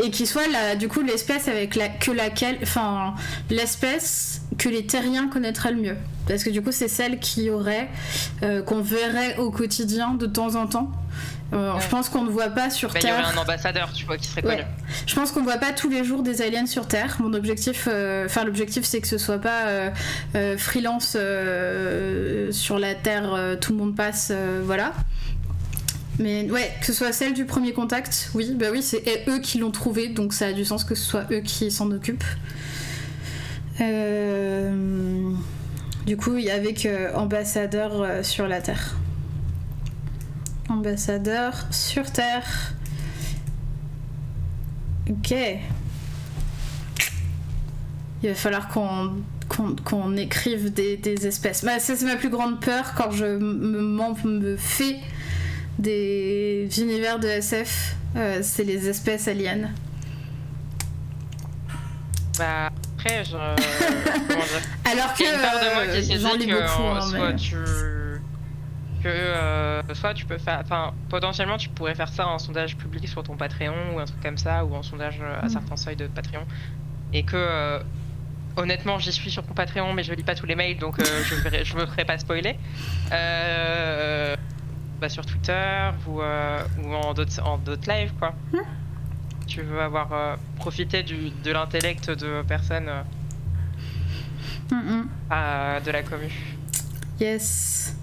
et qui soit la, du coup l'espèce avec la, que laquelle, enfin l'espèce que les terriens connaîtraient le mieux. Parce que du coup c'est celle qui aurait, euh, qu'on verrait au quotidien de temps en temps. Euh, je pense qu'on ne voit pas sur Terre. Il y aurait un ambassadeur, tu vois, qui serait connu. Je pense qu'on ne voit pas tous les jours des aliens sur Terre. Mon objectif, euh, enfin l'objectif, c'est que ce soit pas freelance sur la Terre, tout le monde passe, voilà. Mais ouais, que ce soit celle du premier contact, oui, bah oui, c'est eux qui l'ont trouvé, donc ça a du sens que ce soit eux qui s'en occupent. Euh, du coup, il y avec euh, ambassadeur euh, sur la Terre. Ambassadeur sur Terre. Ok. Il va falloir qu'on qu'on écrive des, espèces. Bah, c'est ma plus grande peur quand je me fais des univers de SF, euh, c'est les espèces aliens. Bah après, je... Alors que j'en lis beaucoup. Hein, soit tu que euh, soit tu peux faire, enfin potentiellement tu pourrais faire ça en sondage public sur ton Patreon ou un truc comme ça ou en sondage à mm. certains seuils de Patreon et que honnêtement, j'y suis sur mon Patreon, mais je lis pas tous les mails, donc euh, je, verrai, je me ferai pas spoiler. Bah, sur Twitter ou, euh, ou en d'autres en d'autres lives, quoi. Hmm. Tu veux avoir euh, profité du, de l'intellect de personnes euh, Mm, mm. euh, de la commu. Yes.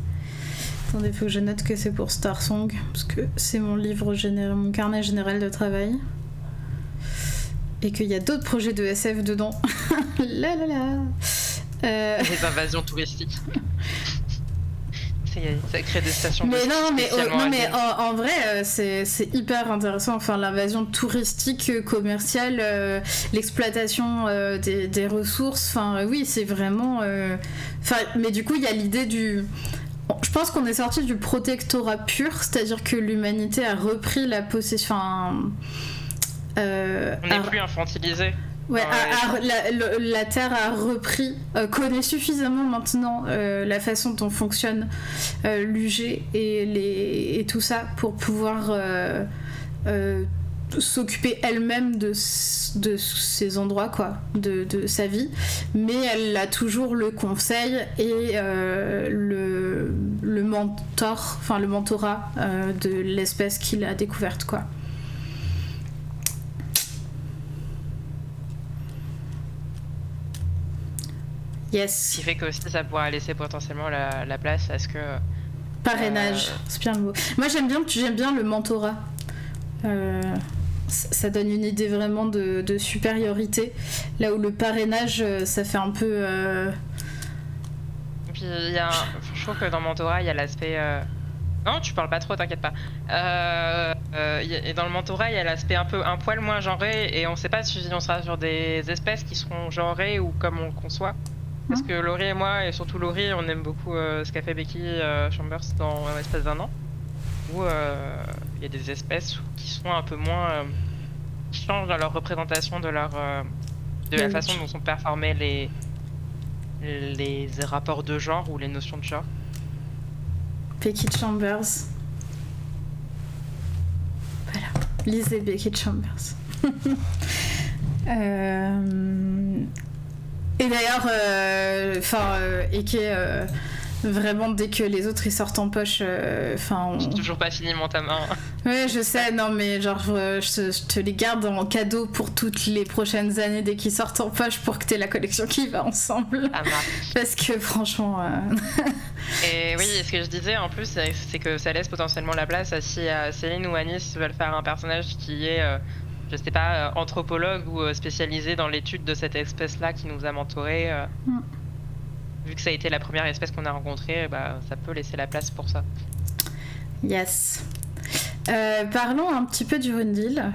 Attendez, faut que je note que c'est pour Star Song, parce que c'est mon livre général, mon carnet général de travail. Et qu'il y a d'autres projets de SF dedans. là là. Euh, Les invasions touristiques. C'est- Ça crée des stations. Mais non, mais, spécialement non, mais en, en vrai, euh, c'est hyper intéressant. Enfin, l'invasion touristique, euh, commerciale, euh, l'exploitation euh, des, des ressources. Enfin, oui, c'est vraiment. euh, Enfin, mais du coup, il y a l'idée du. Bon, Je pense qu'on est sorti du protectorat pur, c'est-à-dire que l'humanité a repris la possession. Enfin, On n'est a- plus infantilisé. Ouais, Ouais, a- a- la, le- la Terre a repris, euh, connaît suffisamment maintenant euh, la façon dont fonctionne euh, l'UG et, les, et tout ça pour pouvoir s'occuper elle-même de, ces endroits, quoi, de, de sa vie. Mais elle a toujours le conseil et le, le mentor, enfin le mentorat de l'espèce qu'il a découverte, quoi. Ce Yes. qui fait que aussi ça pourra laisser potentiellement la, la place à ce que. Parrainage, Euh, c'est bien le mot. Moi j'aime bien, j'aime bien le mentorat. Euh, ça donne une idée vraiment de, de supériorité. Là où le parrainage, euh, ça fait un peu. euh, Et puis il y a un- je trouve que dans mentorat il y a l'aspect. Non, tu parles pas trop, t'inquiète pas. Euh, euh, et dans le mentorat, il y a l'aspect un peu un poil moins genré et on sait pas si on sera sur des espèces qui seront genrées ou comme on le conçoit. Parce que Laurie et moi, et surtout Laurie, on aime beaucoup euh, ce qu'a fait Becky euh, Chambers dans euh, l'espace d'un an. Où il y a des espèces qui sont un peu moins. qui changent dans leur représentation de leur. de la façon dont sont performés les. les rapports de genre ou les notions de genre. Becky Chambers. Voilà. Lisez Becky Chambers. Euh, Et d'ailleurs, euh, enfin, euh, Eke, euh, vraiment dès que les autres ils sortent en poche, euh, enfin, on- J'ai toujours pas fini mon tome 1. Ouais, je sais, non, mais genre, euh, je, te- je te les garde en cadeau pour toutes les prochaines années dès qu'ils sortent en poche pour que t'aies la collection qui va ensemble. marque. Parce que franchement, euh, Et oui, et ce que je disais en plus, c'est que ça laisse potentiellement la place à si euh, Céline ou Anis veulent faire un personnage qui est, euh, je sais pas, euh, anthropologue ou euh, spécialisé dans l'étude de cette espèce-là qui nous a mentorés. euh, Mm. Vu que ça a été la première espèce qu'on a rencontrée, bah, ça peut laisser la place pour ça. yes. Euh, parlons un petit peu du Rundil.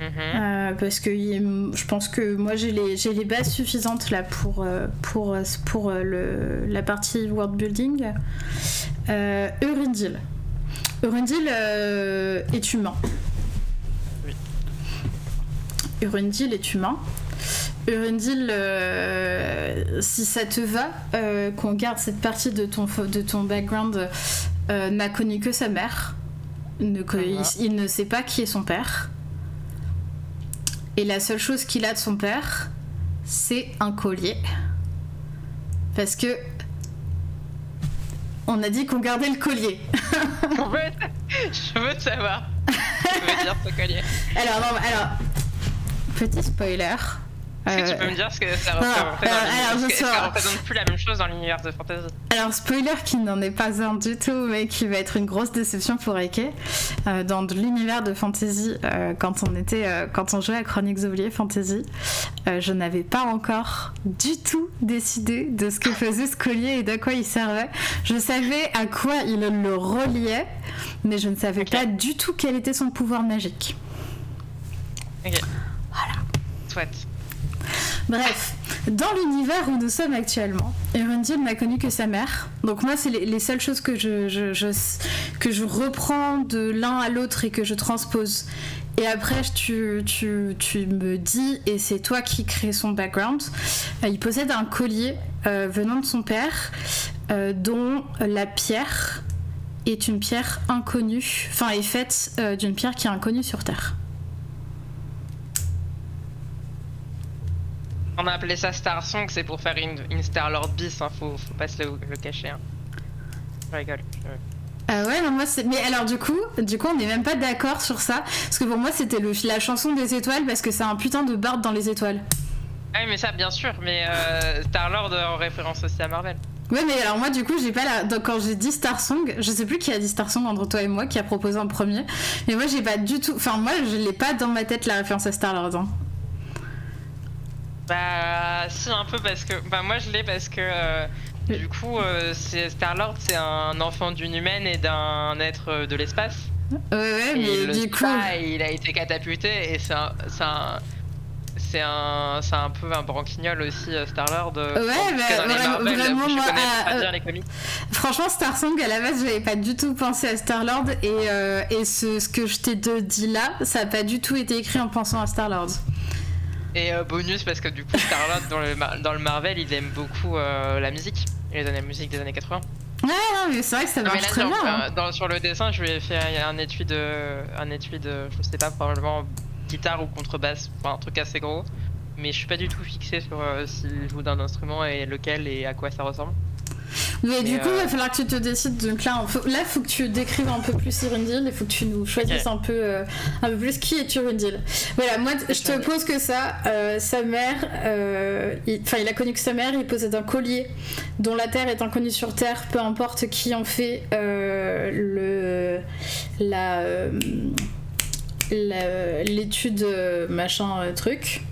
Mhm. Euh, parce que je pense que moi j'ai les, bases suffisantes là pour, pour, pour le, la partie world building. Euh, Eurindil. Eurindil est humain. Oui. Eurindil est humain. Eurindil, euh, si ça te va, euh, qu'on garde cette partie de ton, de ton background, euh, n'a connu que sa mère. Ne il, ne sait pas qui est son père. Et la seule chose qu'il a de son père, c'est un collier. Parce que. On a dit qu'on gardait le collier. En fait, je veux te savoir. Je veux dire ce collier? Alors, non, alors. Petit spoiler. Est-ce que Euh, tu peux me dire ce que ça représentait dans alors, alors, ça représente plus la même chose dans l'univers de fantasy? Alors, spoiler qui n'en est pas un du tout, mais qui va être une grosse déception pour Eke. Euh, dans de l'univers de fantasy, euh, quand on était, euh, quand on jouait à Chroniques oubliées Fantasy, euh, je n'avais pas encore du tout décidé de ce que faisait ce collier et d'à quoi il servait. Je savais à quoi il le reliait, mais je ne savais pas du tout quel était son pouvoir magique. Ok. Voilà. Soit. Bref, dans l'univers où nous sommes actuellement, Erundil n'a connu que sa mère. Donc moi, c'est les, les seules choses que je, je- je- que je reprends de l'un à l'autre et que je transpose. Et après, tu, tu, tu me dis, et c'est toi qui crée son background, euh, il possède un collier euh, venant de son père, euh, dont la pierre est une pierre inconnue, enfin est faite euh, d'une pierre qui est inconnue sur Terre. On a appelé ça Star Song, c'est pour faire une, une Star Lord bis, hein, faut, faut pas se le, le cacher. Hein. Je rigole. Ah ouais, non, moi c'est. Mais alors, du coup, du coup on n'est même pas d'accord sur ça. Parce que pour moi, c'était le... la chanson des étoiles parce que c'est un putain de Bard dans les étoiles. Ah oui, mais ça, bien sûr, mais euh, Star Lord en référence aussi à Marvel. Ouais, mais alors moi, du coup, j'ai pas la. Donc, quand j'ai dit Star Song, je sais plus qui a dit Star Song entre toi et moi, qui a proposé en premier. Mais moi, j'ai pas du tout. Enfin, moi, je l'ai pas dans ma tête la référence à Star Lord. hein. Bah, si, un peu parce que. Bah, moi je l'ai parce que. euh, du coup, euh, c'est- Star Lord, c'est un enfant d'une humaine et d'un être euh, de l'espace. Ouais, ouais, Et mais du coup. et il a été catapulté et c'est un. C'est un... C'est un, c'est un peu un branquignol aussi, euh, Star-Lord. euh, Ouais, bah, vraiment- Marvel, vraiment, moi, ah, euh. Franchement, Star Song, à la base, j'avais pas du tout pensé à Star Lord. Et, et ce, ce que je t'ai dit là, ça a pas du tout été écrit en pensant à Star Lord. Et euh, bonus parce que du coup, Star-Lord dans le, dans le Marvel, il aime beaucoup euh, la musique. Il aime la musique des années 80. Ouais, non, mais c'est vrai que ça mais marche là, très dans- bien. hein. euh, dans- sur le dessin, je lui ai fait un étui de, un étui de, je sais pas, probablement guitare ou contrebasse, enfin un truc assez gros. Mais je suis pas du tout fixé sur euh, s'il joue d'un instrument et lequel et à quoi ça ressemble. Mais du coup, il euh, va falloir que tu te décides. Donc là, faut, là, faut que tu décrives un peu plus Irundil. Il faut que tu nous choisisses un peu, euh, un peu plus qui est Irundil. Voilà, moi, je te pose que ça. Euh, sa mère, euh, il- enfin, il, a connu que sa mère. Il possède un collier dont la terre est inconnue sur terre. Peu importe qui en fait euh, le la euh, l'étude euh, machin euh, truc.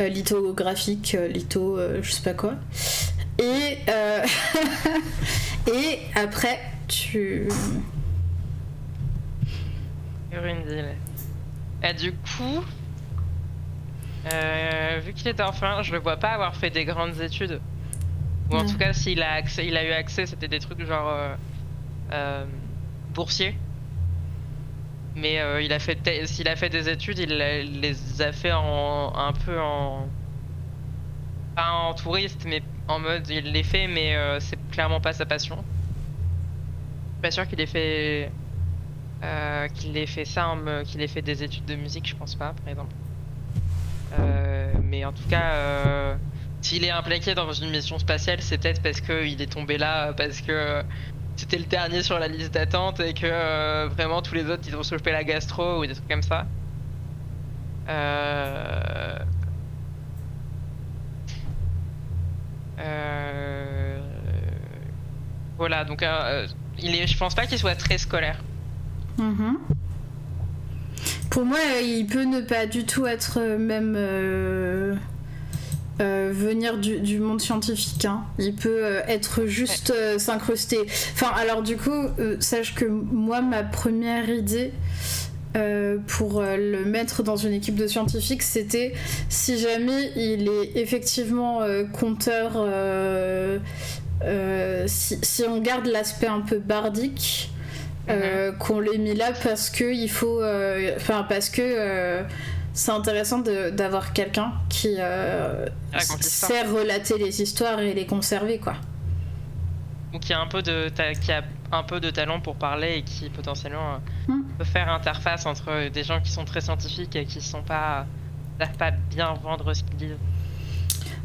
Euh, lithographique, euh, litho, euh, je sais pas quoi. Et, euh, et après, tu. Urundil. Et du coup, euh, vu qu'il est orphelin, je le vois pas avoir fait des grandes études. Ou en Ouais. tout cas, s'il a, accès, il a eu accès, c'était des trucs genre euh, euh, boursier. Mais il a fait, s'il a fait des études, il a- il les a fait en un peu en pas en touriste, mais en mode il les fait, mais euh, c'est clairement pas sa passion. Je suis pas sûr qu'il ait fait euh, qu'il ait fait ça, me- qu'il ait fait des études de musique, je pense pas, par exemple. Euh, mais en tout cas, euh, s'il est impliqué dans une mission spatiale, c'est peut-être parce qu'il est tombé là, parce que c'était le dernier sur la liste d'attente et que vraiment tous les autres ils ont chopé la gastro ou des trucs comme ça. Voilà, donc euh, il est, je pense pas qu'il soit très scolaire. Mhm. Pour moi, euh, il peut ne pas du tout être euh, même euh, euh, venir du, du monde scientifique. hein. Il peut euh, être juste euh, s'incruster. Enfin, alors du coup, euh, sache que moi, ma première idée euh, pour euh, le mettre dans une équipe de scientifiques, c'était si jamais il est effectivement euh, compteur. euh, si, si on garde l'aspect un peu bardique, euh, qu'on l'ait mis là parce que il faut enfin parce que c'est intéressant d'avoir quelqu'un qui sait relater les histoires et les conserver quoi ou qui a un peu de qui a un peu de talent pour parler et qui potentiellement euh, Hmm. peut faire interface entre des gens qui sont très scientifiques et qui sont pas savent pas bien vendre ce qu'ils disent.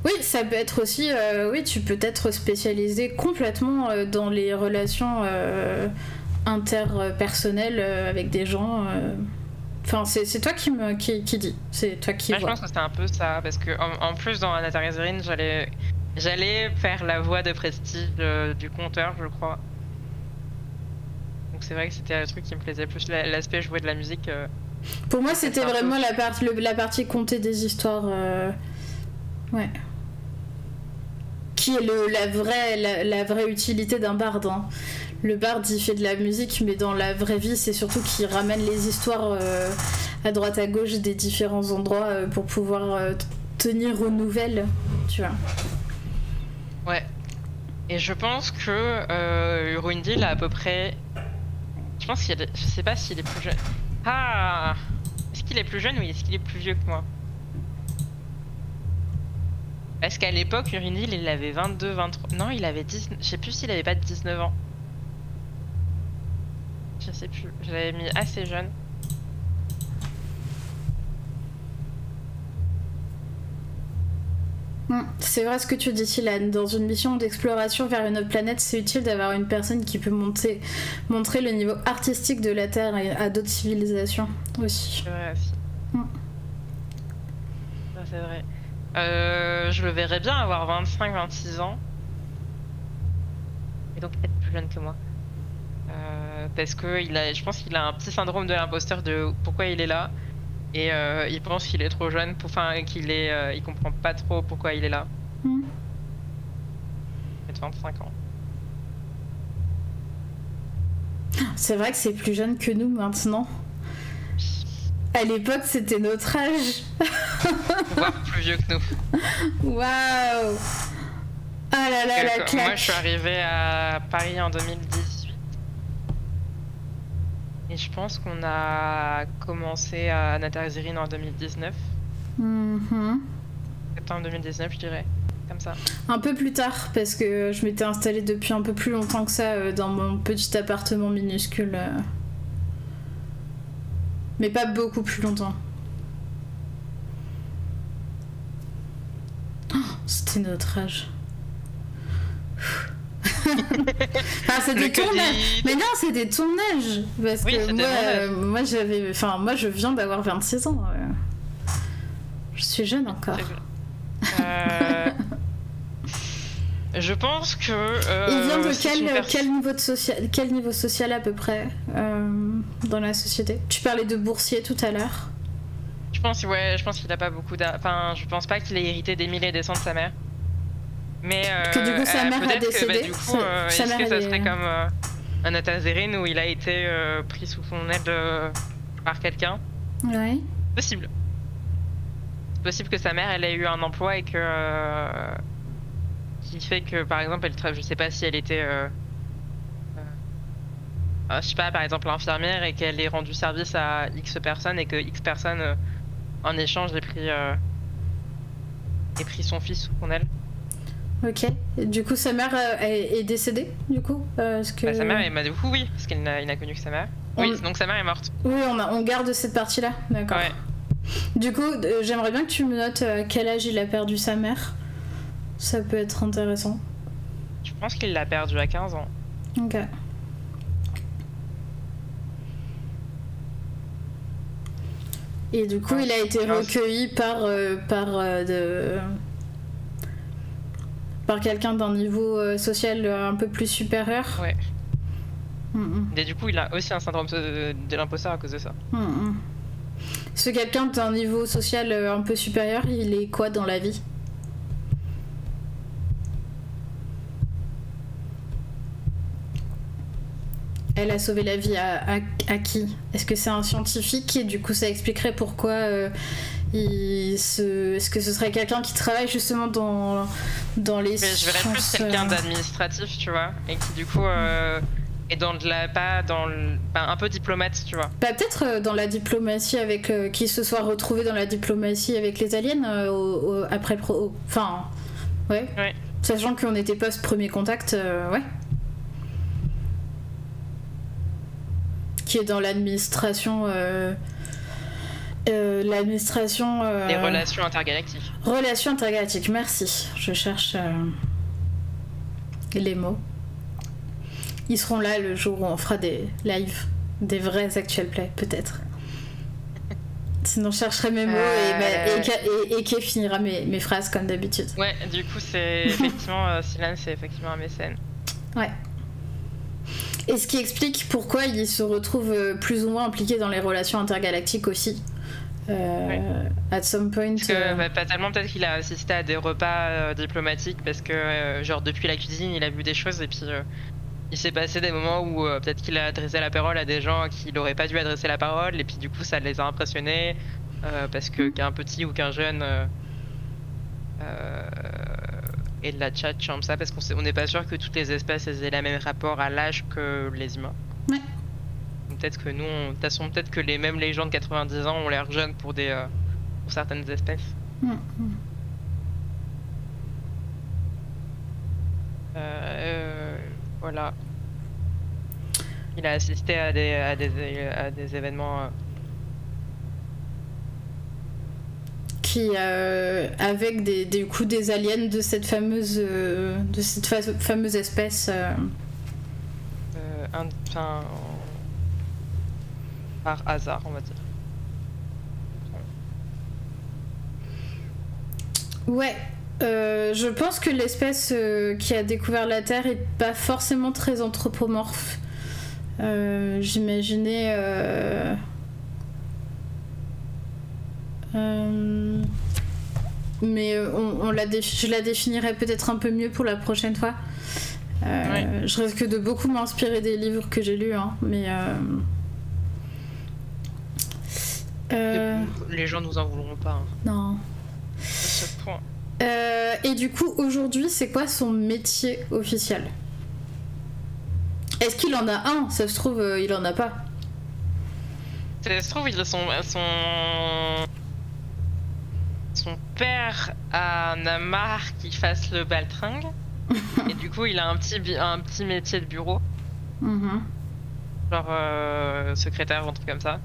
oui ça peut être aussi euh, oui tu peux être spécialisé complètement euh, dans les relations euh, interpersonnelles euh, avec des gens euh. enfin c'est c'est toi qui me qui, qui dis c'est toi qui je vois pense que c'était un peu ça parce que en, en plus dans Anatarizerin, j'allais j'allais faire la voix de prestige euh, du compteur, je crois. Donc c'est vrai que c'était le truc qui me plaisait plus la- l'aspect jouer de la musique. euh, Pour moi, c'était vraiment la partie, le- la partie compter des histoires. euh, Ouais. Qui est le, la, vraie, la, la vraie utilité d'un barde. hein. Le barde, il fait de la musique, mais dans la vraie vie, c'est surtout qu'il ramène les histoires euh, à droite à gauche des différents endroits pour pouvoir tenir aux nouvelles. Tu vois. Ouais. Et je pense que euh, Urundil a à peu près. Je pense qu'il est. Je sais pas s'il est plus jeune. Ah Est-ce qu'il est plus jeune ou est-ce qu'il est plus vieux que moi? Parce qu'à l'époque, Urundil, il avait 22, 23. Non, il avait 10. Je sais plus s'il avait pas 19 ans. Je sais plus. Je l'avais mis assez jeune. C'est vrai ce que tu dis, Ilan. Dans une mission d'exploration vers une autre planète, c'est utile d'avoir une personne qui peut monter, montrer le niveau artistique de la Terre et à d'autres civilisations aussi. C'est vrai aussi. Mm. Ça, c'est vrai. Euh, je le verrais bien avoir 25-26 ans. Et donc être plus jeune que moi. Euh, parce que il a, je pense qu'il a un petit syndrome de l'imposteur de pourquoi il est là. Et euh, il pense qu'il est trop jeune, pour, enfin qu'il est, euh, il comprend pas trop pourquoi il est là. Mm. Il a 25 ans. C'est vrai que c'est plus jeune que nous maintenant. À l'époque, c'était notre âge. Voire plus vieux que nous. Waouh Ah là là, la claque Moi, je suis arrivée à Paris en 2018. Et je pense qu'on a commencé à Natazirine en 2019. Mhm. Septembre 2019, je dirais. Comme ça. Un peu plus tard, parce que je m'étais installée depuis un peu plus longtemps que ça euh, dans mon petit appartement minuscule. euh. Mais pas beaucoup plus longtemps. Oh, C'était notre âge. Enfin, ton âge. Covid. Mais non, c'était ton âge. Parce Oui, que moi, euh, moi j'avais. Enfin, moi, je viens d'avoir 26 ans. euh. Je suis jeune encore. C'est. Euh, Je pense que. Il vient de c'est quel, pers- quel, niveau de social, quel niveau social à peu près dans la société? Tu parlais de boursier tout à l'heure. Je pense, ouais, je pense qu'il a pas beaucoup Enfin, je pense pas qu'il ait hérité des mille et des cents de sa mère. Mais. euh, Que du coup, sa euh, mère a peut-être que, bah, décédé. du coup, Sa- euh, mère, que ça serait est- comme un Atazerine où il a été pris sous son euh, par quelqu'un? Ouais. Possible. C'est possible que sa mère, elle ait eu un emploi et que. qui fait que, par exemple, elle tra- je sais pas si elle était. euh, euh, je sais pas, par exemple, infirmière et qu'elle ait rendu service à X personnes et que X personnes, euh, en échange, ait pris. euh, ait pris son fils sous son aile. Ok. Et du coup, sa mère euh, est, est décédée, du coup euh, que... Bah, sa mère, dit coup, oui, parce qu'il n'a connu que sa mère. On- Oui, donc sa mère est morte. Oui, on, a- on garde cette partie-là. D'accord. Ouais. Du coup, euh, j'aimerais bien que tu me notes à quel âge il a perdu sa mère. Ça peut être intéressant. Je pense qu'il l'a perdu à 15 ans. Ok. Et du coup, il a été recueilli par, par, de... par quelqu'un d'un niveau euh, social euh, un peu plus supérieur. Ouais. Mm, Et du coup, il a aussi un syndrome de, l'imposteur à cause de ça. mm, mm, mm. Ce quelqu'un d'un niveau social euh, un peu supérieur, il est quoi dans la vie? Elle a sauvé la vie à, à- à qui? Est-ce que c'est un scientifique et du coup ça expliquerait pourquoi euh, se... Est-ce que ce serait quelqu'un qui travaille justement dans, dans les Mais je verrais plus quelqu'un euh, d'administratif, tu vois, et qui du coup euh, est dans de la pas dans le, bah, un peu diplomate, tu vois. Bah, peut-être euh, dans la diplomatie avec euh, qui se soit retrouvé dans la diplomatie avec les aliens euh, au- au- après pro- au- enfin ouais. Ouais. Sachant qu'on n'était pas ce premier contact, euh, ouais. Qui est dans l'administration. Euh, l'administration. euh, Les relations intergalactiques. Relations intergalactiques, merci. Je cherche euh, les mots. Ils seront là le jour où on fera des lives, des vrais actual play, peut-être. Sinon, je chercherai mes mots et, et, finira mes, mes phrases comme d'habitude. Ouais, du coup, c'est effectivement, euh, Silan, c'est effectivement un mécène. Ouais. Et ce qui explique pourquoi il se retrouve plus ou moins impliqué dans les relations intergalactiques aussi. Euh, At some point. Parce que, euh, bah, pas tellement, peut-être qu'il a assisté à des repas euh, diplomatiques, parce que, euh, genre, depuis la cuisine, il a vu des choses, et puis il s'est passé des moments où peut-être qu'il a adressé la parole à des gens qui n'auraient pas dû adresser la parole, et puis du coup, ça les a impressionnés, parce que qu'un petit ou qu'un jeune ait de la chat comme ça, parce qu'on n'est pas sûr que toutes les espèces aient le même rapport à l'âge que les humains. Ouais. Peut-être que nous, on- de toute façon, peut-être que les, même les gens de 90 ans ont l'air jeunes pour, des, euh, pour certaines espèces. mm, mm. Euh, euh, voilà. Il a assisté à des, à des, à des événements. Qui avec des, des, coup, des aliens de cette fameuse de cette fameuse espèce. Un, par hasard, on va dire. Ouais, euh, je pense que l'espèce euh, qui a découvert la Terre est pas forcément très anthropomorphe. Euh, J'imaginais. mais on, la je la définirais peut-être un peu mieux pour la prochaine fois. Je risque de beaucoup m'inspirer des livres que j'ai lus, hein, mais. Les gens nous en voudront pas. Hein. Non. Euh, et du coup, aujourd'hui, c'est quoi son métier officiel? Est-ce qu'il en a un? Ça se trouve, euh, il en a pas. Ça se trouve, il a son, son... son père a marre qu'il fasse le baltringue. et du coup, il a un petit, un petit métier de bureau. Mm-hmm. Genre euh, secrétaire ou un truc comme ça.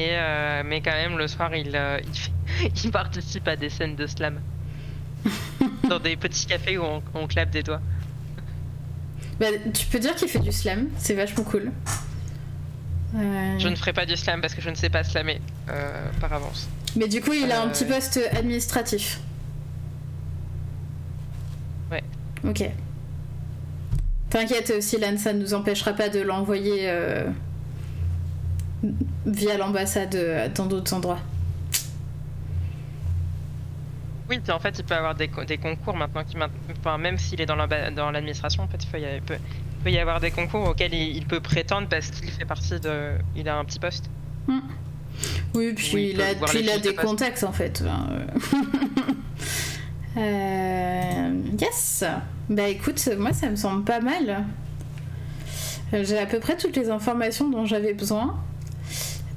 Et mais quand même, le soir, il, il fait il participe à des scènes de slam. Dans des petits cafés où on, clappe des doigts. Bah, tu peux dire qu'il fait du slam, c'est vachement cool. Euh, je ne ferai pas du slam parce que je ne sais pas slammer euh, par avance. Mais du coup, il a un petit euh, poste administratif. Ouais. Ok. T'inquiète, Silan, ça ne nous empêchera pas de l'envoyer via l'ambassade dans d'autres endroits. Oui, puis en fait, il peut avoir des, des concours maintenant, qui, enfin, même s'il est dans l'administration, en fait, il, peut, y avoir des concours auxquels il, peut prétendre parce qu'il fait partie de. Il a un petit poste. Hmm. Oui, puis il, a, il a des contacts en fait. Euh. Euh, yes! Bah écoute, moi ça me semble pas mal. J'ai à peu près toutes les informations dont j'avais besoin.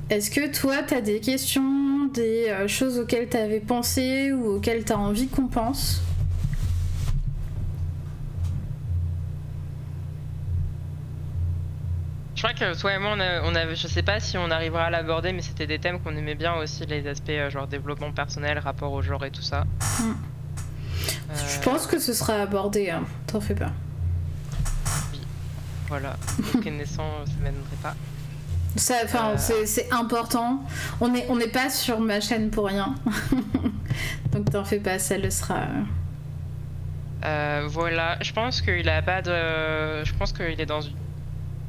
Est-ce que toi, tu as des questions, des euh, choses auxquelles tu avais pensé ou auxquelles tu as envie qu'on pense? Je crois que toi et moi, on a, je sais pas si on arrivera à l'aborder, mais c'était des thèmes qu'on aimait bien aussi, les aspects euh, genre développement personnel, rapport au genre et tout ça. Hmm. Je pense que ce sera abordé, hein. t'en fais pas. Oui, voilà. connaissant, ça m'étonnerait pas. Enfin, euh. c'est important. On n'est on pas sur ma chaîne pour rien. Donc t'en fais pas, ça le sera. Euh, voilà, je pense qu'il a pas de. Je pense qu'il est dans une.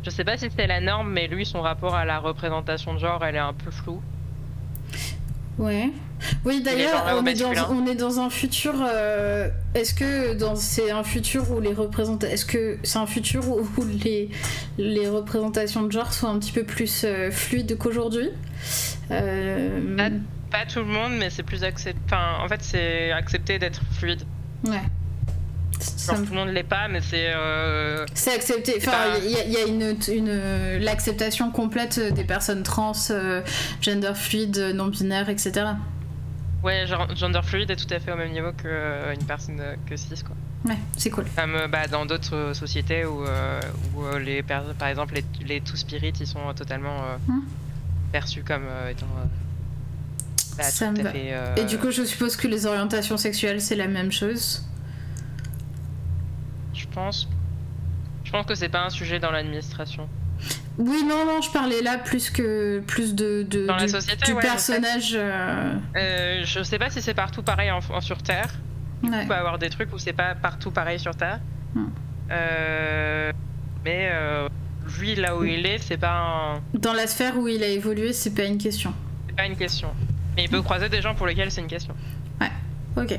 Je sais pas si c'est la norme, mais lui, son rapport à la représentation de genre, elle est un peu floue. Ouais. Oui, d'ailleurs, on, est dans, on est dans un futur. Euh, est-ce que c'est un futur où les représentations. Est-ce que c'est un futur où, les, les représentations de genre sont un petit peu plus euh, fluides qu'aujourd'hui? Euh, pas, pas, tout le monde, mais c'est plus accepté. Enfin, en fait, c'est accepté d'être fluide. Ouais tout le monde l'est pas, mais c'est. Euh, c'est accepté. Enfin, il y, a, une, une l'acceptation complète des personnes trans, euh, gender fluide, non binaire, etc. Ouais, genre, gender fluide est tout à fait au même niveau qu'une euh, personne que cis, quoi. Ouais, c'est cool. Comme bah, dans d'autres sociétés où, où les par exemple les, les two spirits ils sont totalement hmm. perçus comme étant. Bah, Ça me fait, Et du coup, je suppose que les orientations sexuelles c'est la même chose pense. Je pense que c'est pas un sujet dans l'administration. Oui, non, non, je parlais là plus que plus de, de dans du, la société, personnage. Euh. Euh, je sais pas si c'est partout pareil en, sur Terre. Il peut avoir des trucs où c'est pas partout pareil sur Terre. Hmm. Euh, mais lui, là où il est, c'est pas un... Dans la sphère où il a évolué, c'est pas une question. C'est pas une question. Mais il peut croiser des gens pour lesquels c'est une question. Ouais, ok.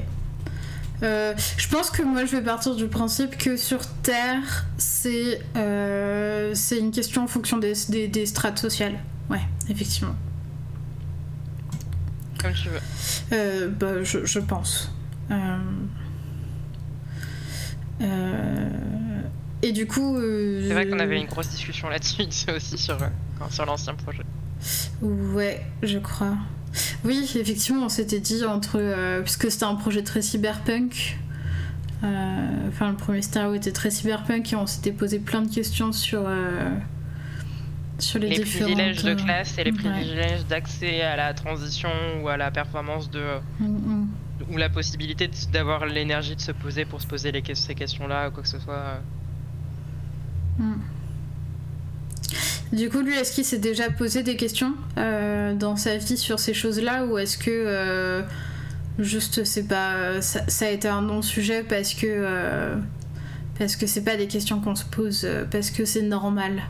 Euh, je pense que moi je vais partir du principe que sur Terre, c'est euh, une question en fonction des, des, strates sociales. Ouais, effectivement. Comme tu veux. Euh, bah, je, je, pense. et du coup. c'est vrai qu'on avait une grosse discussion là-dessus aussi sur, sur l'ancien projet. Ouais, je crois. Oui, effectivement, on s'était dit entre. Euh, puisque c'était un projet très cyberpunk. Euh, enfin, le premier Star était très cyberpunk et on s'était posé plein de questions sur. Euh, sur les, les privilèges de euh, classe et les ouais. privilèges d'accès à la transition ou à la performance de Mm, mm. ou la possibilité d'avoir l'énergie de se poser pour se poser les, ces questions-là ou quoi que ce soit. Mm. Du coup, lui, est-ce qu'il s'est déjà posé des questions euh, dans sa vie sur ces choses-là ou est-ce que euh, juste c'est pas ça, ça a été un non-sujet parce que euh, parce que c'est pas des questions qu'on se pose euh, parce que c'est normal?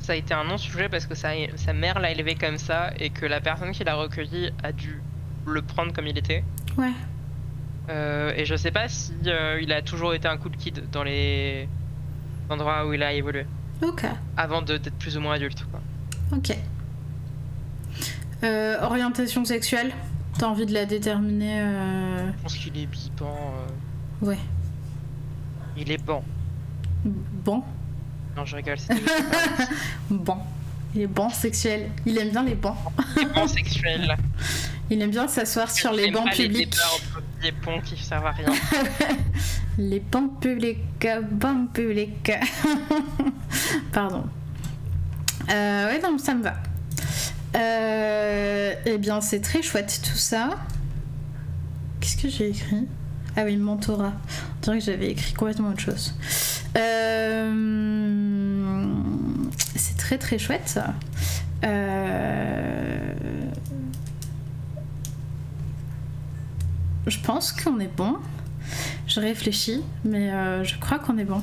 Ça a été un non-sujet parce que sa, sa mère l'a élevé comme ça et que la personne qui l'a recueilli a dû le prendre comme il était. Ouais. Et je sais pas si il a toujours été un cool kid dans les endroits où il a évolué Ok. avant d'être plus ou moins adulte. Quoi. Ok. Euh, orientation sexuelle. T'as envie de la déterminer euh, Je pense qu'il est bipan. euh, Ouais. Il est bon. Bon. Non, je rigole. Bon. Il est bon sexuel. Il aime bien les bancs. bon sexuel. Il aime bien s'asseoir sur les bancs les publics. débats entre des ponts qui servent à rien. Les bancs publics, bancs publics. Pardon. Euh, ouais, non, ça me va. Euh, eh bien, c'est très chouette tout ça. Qu'est-ce que j'ai écrit? Ah oui, mentorat. On dirait que j'avais écrit complètement autre chose. Euh, c'est très très chouette ça. Euh, Je pense qu'on est bon. Je réfléchis, mais euh, je crois qu'on est bon.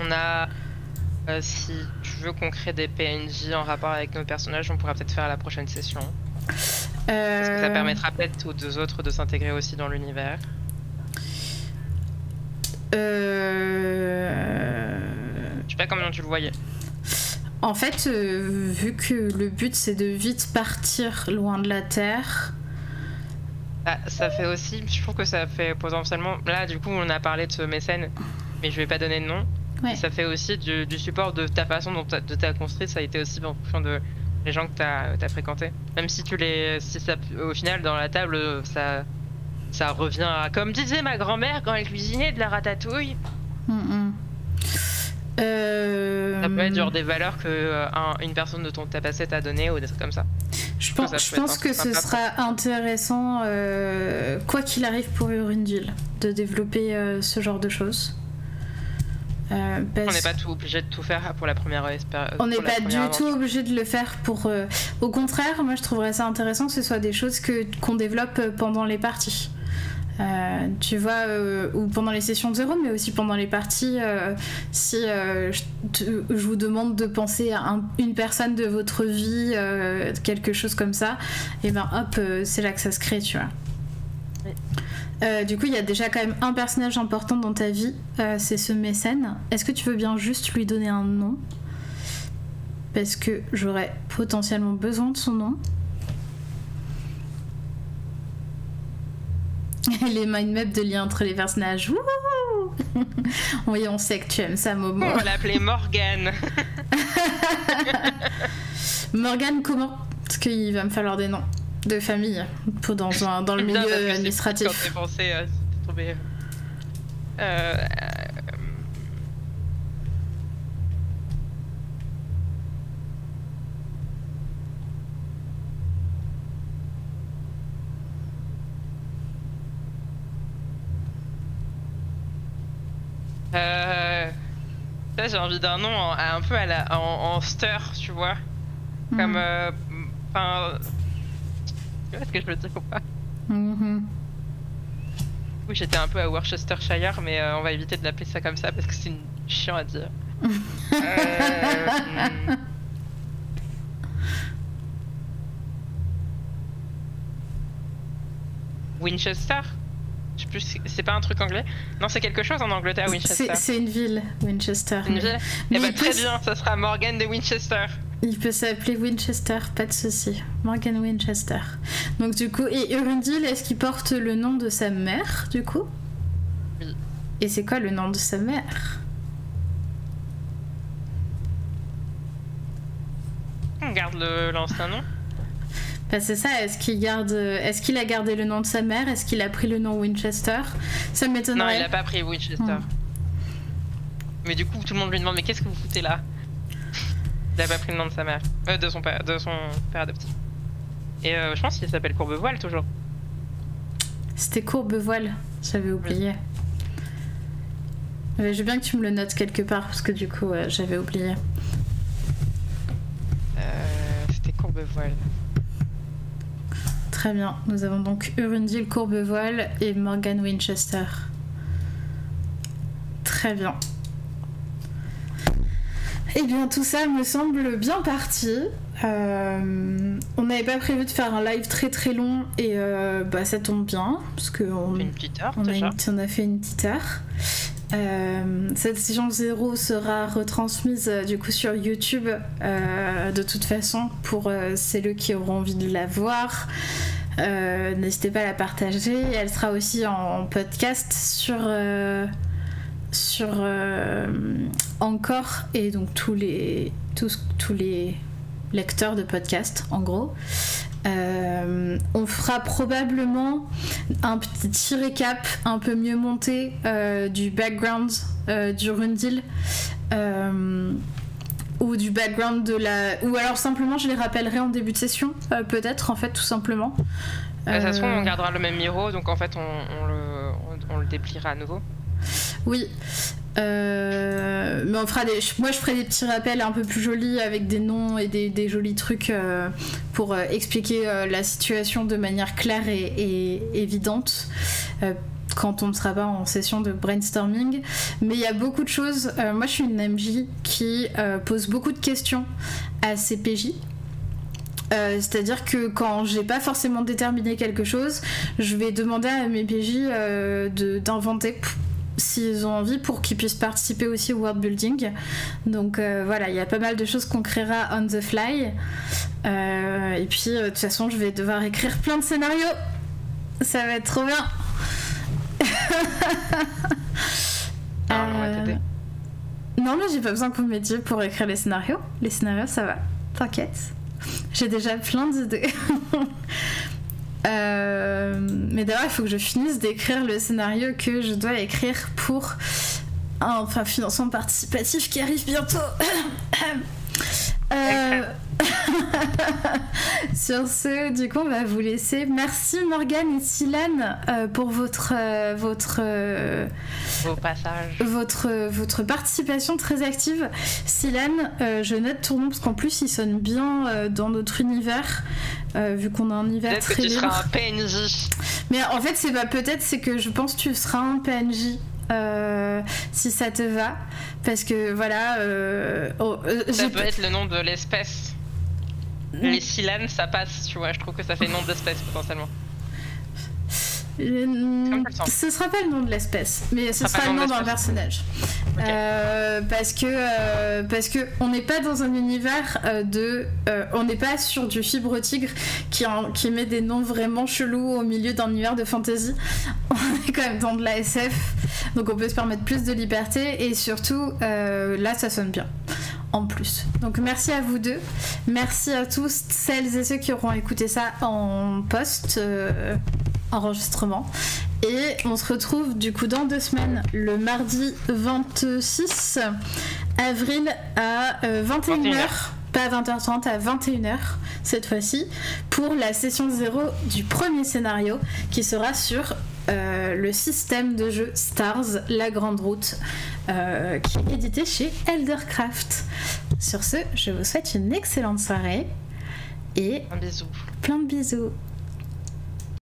On a. euh, si tu veux qu'on crée des PNJ en rapport avec nos personnages, on pourra peut-être faire la prochaine session. Parce que ça Euh, permettra peut-être aux deux autres de s'intégrer aussi dans l'univers. euh, Je sais pas comment tu le voyais. En fait, vu que le but c'est de vite partir loin de la Terre, Ah, ça fait aussi. Je trouve que ça fait potentiellement. Là, du coup, on a parlé de ce mécène, mais je vais pas donner de nom. Ouais. Ça fait aussi du, du support de ta façon dont t'as- de t'as construit. Ça a été aussi en fonction de les gens que t'as as fréquentés. Même si tu les. Si ça, au final, dans la table, ça. Ça revient à. Comme disait ma grand-mère quand elle cuisinait de la ratatouille. Euh, Ça peut être genre des valeurs que euh, un- une personne de ton tapacé t'a donné ou des trucs comme ça. Je pense, je que ce sera intéressant, euh, quoi qu'il arrive pour Urindil, de développer euh, ce genre de choses. Euh, On n'est pas tout obligé de tout faire pour la première On n'est pas du tout obligé de le faire pour. Au contraire, moi je trouverais ça intéressant que ce soit des choses que qu'on développe pendant les parties. Euh, tu vois, euh, ou pendant les sessions de zéro, mais aussi pendant les parties, euh, si je, te- je vous demande de penser à un- une personne de votre vie, quelque chose comme ça, et ben hop, c'est là que ça se crée, tu vois. Euh, du coup, il y a déjà quand même un personnage important dans ta vie, euh, c'est ce mécène. Est-ce que tu veux bien juste lui donner un nom? Parce que j'aurais potentiellement besoin de son nom. les mind maps de lien entre les personnages. Wouhou oui, on sait que tu aimes ça, Momo. On va l'appeler Morgane. Morgane, comment Parce qu'il va me falloir des noms de famille pour dans, le milieu administratif. Quand j'ai pensé, euh, c'était tombé. Euh, euh, Euh, ça, j'ai envie d'un nom en- un peu à la, en, en stir, tu vois. Comme. Mhm. euh, Enfin. tu vois ce que je veux dire ou pas? Mhm. Oui, j'étais un peu à Worcestershire, mais euh, on va éviter de l'appeler ça comme ça parce que c'est une- chiant à dire. Euh, Winchester? Je sais plus, c'est- pas un truc anglais Non, c'est quelque chose en Angleterre, Winchester. C'est une ville, Winchester. Une ville mais Eh ben, très peut- bien, ça sera Morgan de Winchester. Il peut s'appeler Winchester, pas de souci. Morgan Winchester. Donc du coup, et Urundil, est-ce qu'il porte le nom de sa mère, du coup? Oui. Et c'est quoi le nom de sa mère? On garde l'ancien nom. Bah, c'est ça, est-ce qu'il garde, est-ce qu'il a gardé le nom de sa mère? Est-ce qu'il a pris le nom Winchester? Ça Non, m'étonnerait. il a pas pris Winchester. Hmm. Mais du coup, tout le monde lui demande Mais qu'est-ce que vous foutez là? Il a pas pris le nom de sa mère. Euh, de son père, de son père adoptif. Et euh, je pense qu'il s'appelle Courbevoile toujours. C'était Courbevoile, j'avais oublié. je veux bien que tu me le notes quelque part parce que du coup euh, j'avais oublié. Euh, C'était Courbevoile. Très bien, nous avons donc Urundil Courbevoile et Morgan Winchester. Très bien. Eh bien, tout ça me semble bien parti. Euh, on n'avait pas prévu de faire un live très très long et euh, bah, ça tombe bien parce on, a une- on a fait une petite heure. Euh, cette session 0 sera retransmise euh, du coup sur YouTube euh, de toute façon pour celles qui auront envie de la voir. N'hésitez pas à la partager. Elle sera aussi en podcast sur, sur Encore et donc tous les, tous, tous les lecteurs de podcast en gros. Euh, on fera probablement un petit récap un peu mieux monté euh, du background euh, du Rundil. Euh, ou du background de la. Ou alors simplement je les rappellerai en début de session, peut-être en fait, tout simplement. Se trouve, Euh, on gardera le même miro, donc en fait, on, on le, on, on le dépliera à nouveau. Oui. Euh, mais on fera des. Moi, je ferai des petits rappels un peu plus jolis avec des noms et des, jolis trucs euh, pour euh, expliquer la situation de manière claire et, évidente. quand on ne sera pas en session de brainstorming. Mais il y a beaucoup de choses. moi, je suis une MJ qui pose beaucoup de questions à ses PJ. C'est-à-dire que quand j'ai pas forcément déterminé quelque chose, je vais demander à mes PJ euh, d'inventer s'ils ont envie pour qu'ils puissent participer aussi au world building. Donc euh, voilà, il y a pas mal de choses qu'on créera on the fly. Euh, et puis euh, de toute façon, je vais devoir écrire plein de scénarios. Ça va être trop bien. Ah, Euh, non, mais j'ai pas besoin que vous m'aidiez pour écrire les scénarios. Les scénarios, ça va. T'inquiète. J'ai déjà plein d'idées. Euh, mais d'abord, il faut que je finisse d'écrire le scénario que je dois écrire pour un enfin, financement participatif qui arrive bientôt. Euh, Sur ce, du coup, on va vous laisser. Merci Morgane et Silane euh, pour votre, euh, votre, votre, votre participation très active. Silane, je note ton nom parce qu'en plus il sonne bien dans notre univers, euh, vu qu'on a un univers Peut-être que très tu libre. seras un PNJ. Mais en fait, c'est pas peut-être, c'est que je pense que tu seras un PNJ. euh, si ça te va, parce que voilà, euh, oh, Ça j'ai peut être le nom de l'espèce. Les silanes, ça passe, tu vois. Je trouve que ça fait nom d'espèce potentiellement. Euh, le ce sera pas le nom de l'espèce, mais ce sera le nom d'un personnage. Euh, parce que euh, parce que on n'est pas dans un univers euh, de, on n'est pas sur du fibre tigre qui en- qui met des noms vraiment chelous au milieu d'un univers de fantasy. On est quand même dans de la SF, donc on peut se permettre plus de liberté et surtout là ça sonne bien. En plus. Donc merci à vous deux. Merci à tous celles et ceux qui auront écouté ça en post euh, enregistrement. Et on se retrouve du coup dans deux semaines, le mardi 26 avril à euh, 21h. 21h. Pas à 20h30, à 21h cette fois-ci, pour la session 0 du premier scénario qui sera sur euh, le système de jeu Stars, la grande route, euh, qui est édité chez Eldercraft. Sur ce, je vous souhaite une excellente soirée et Un bisou. plein de bisous.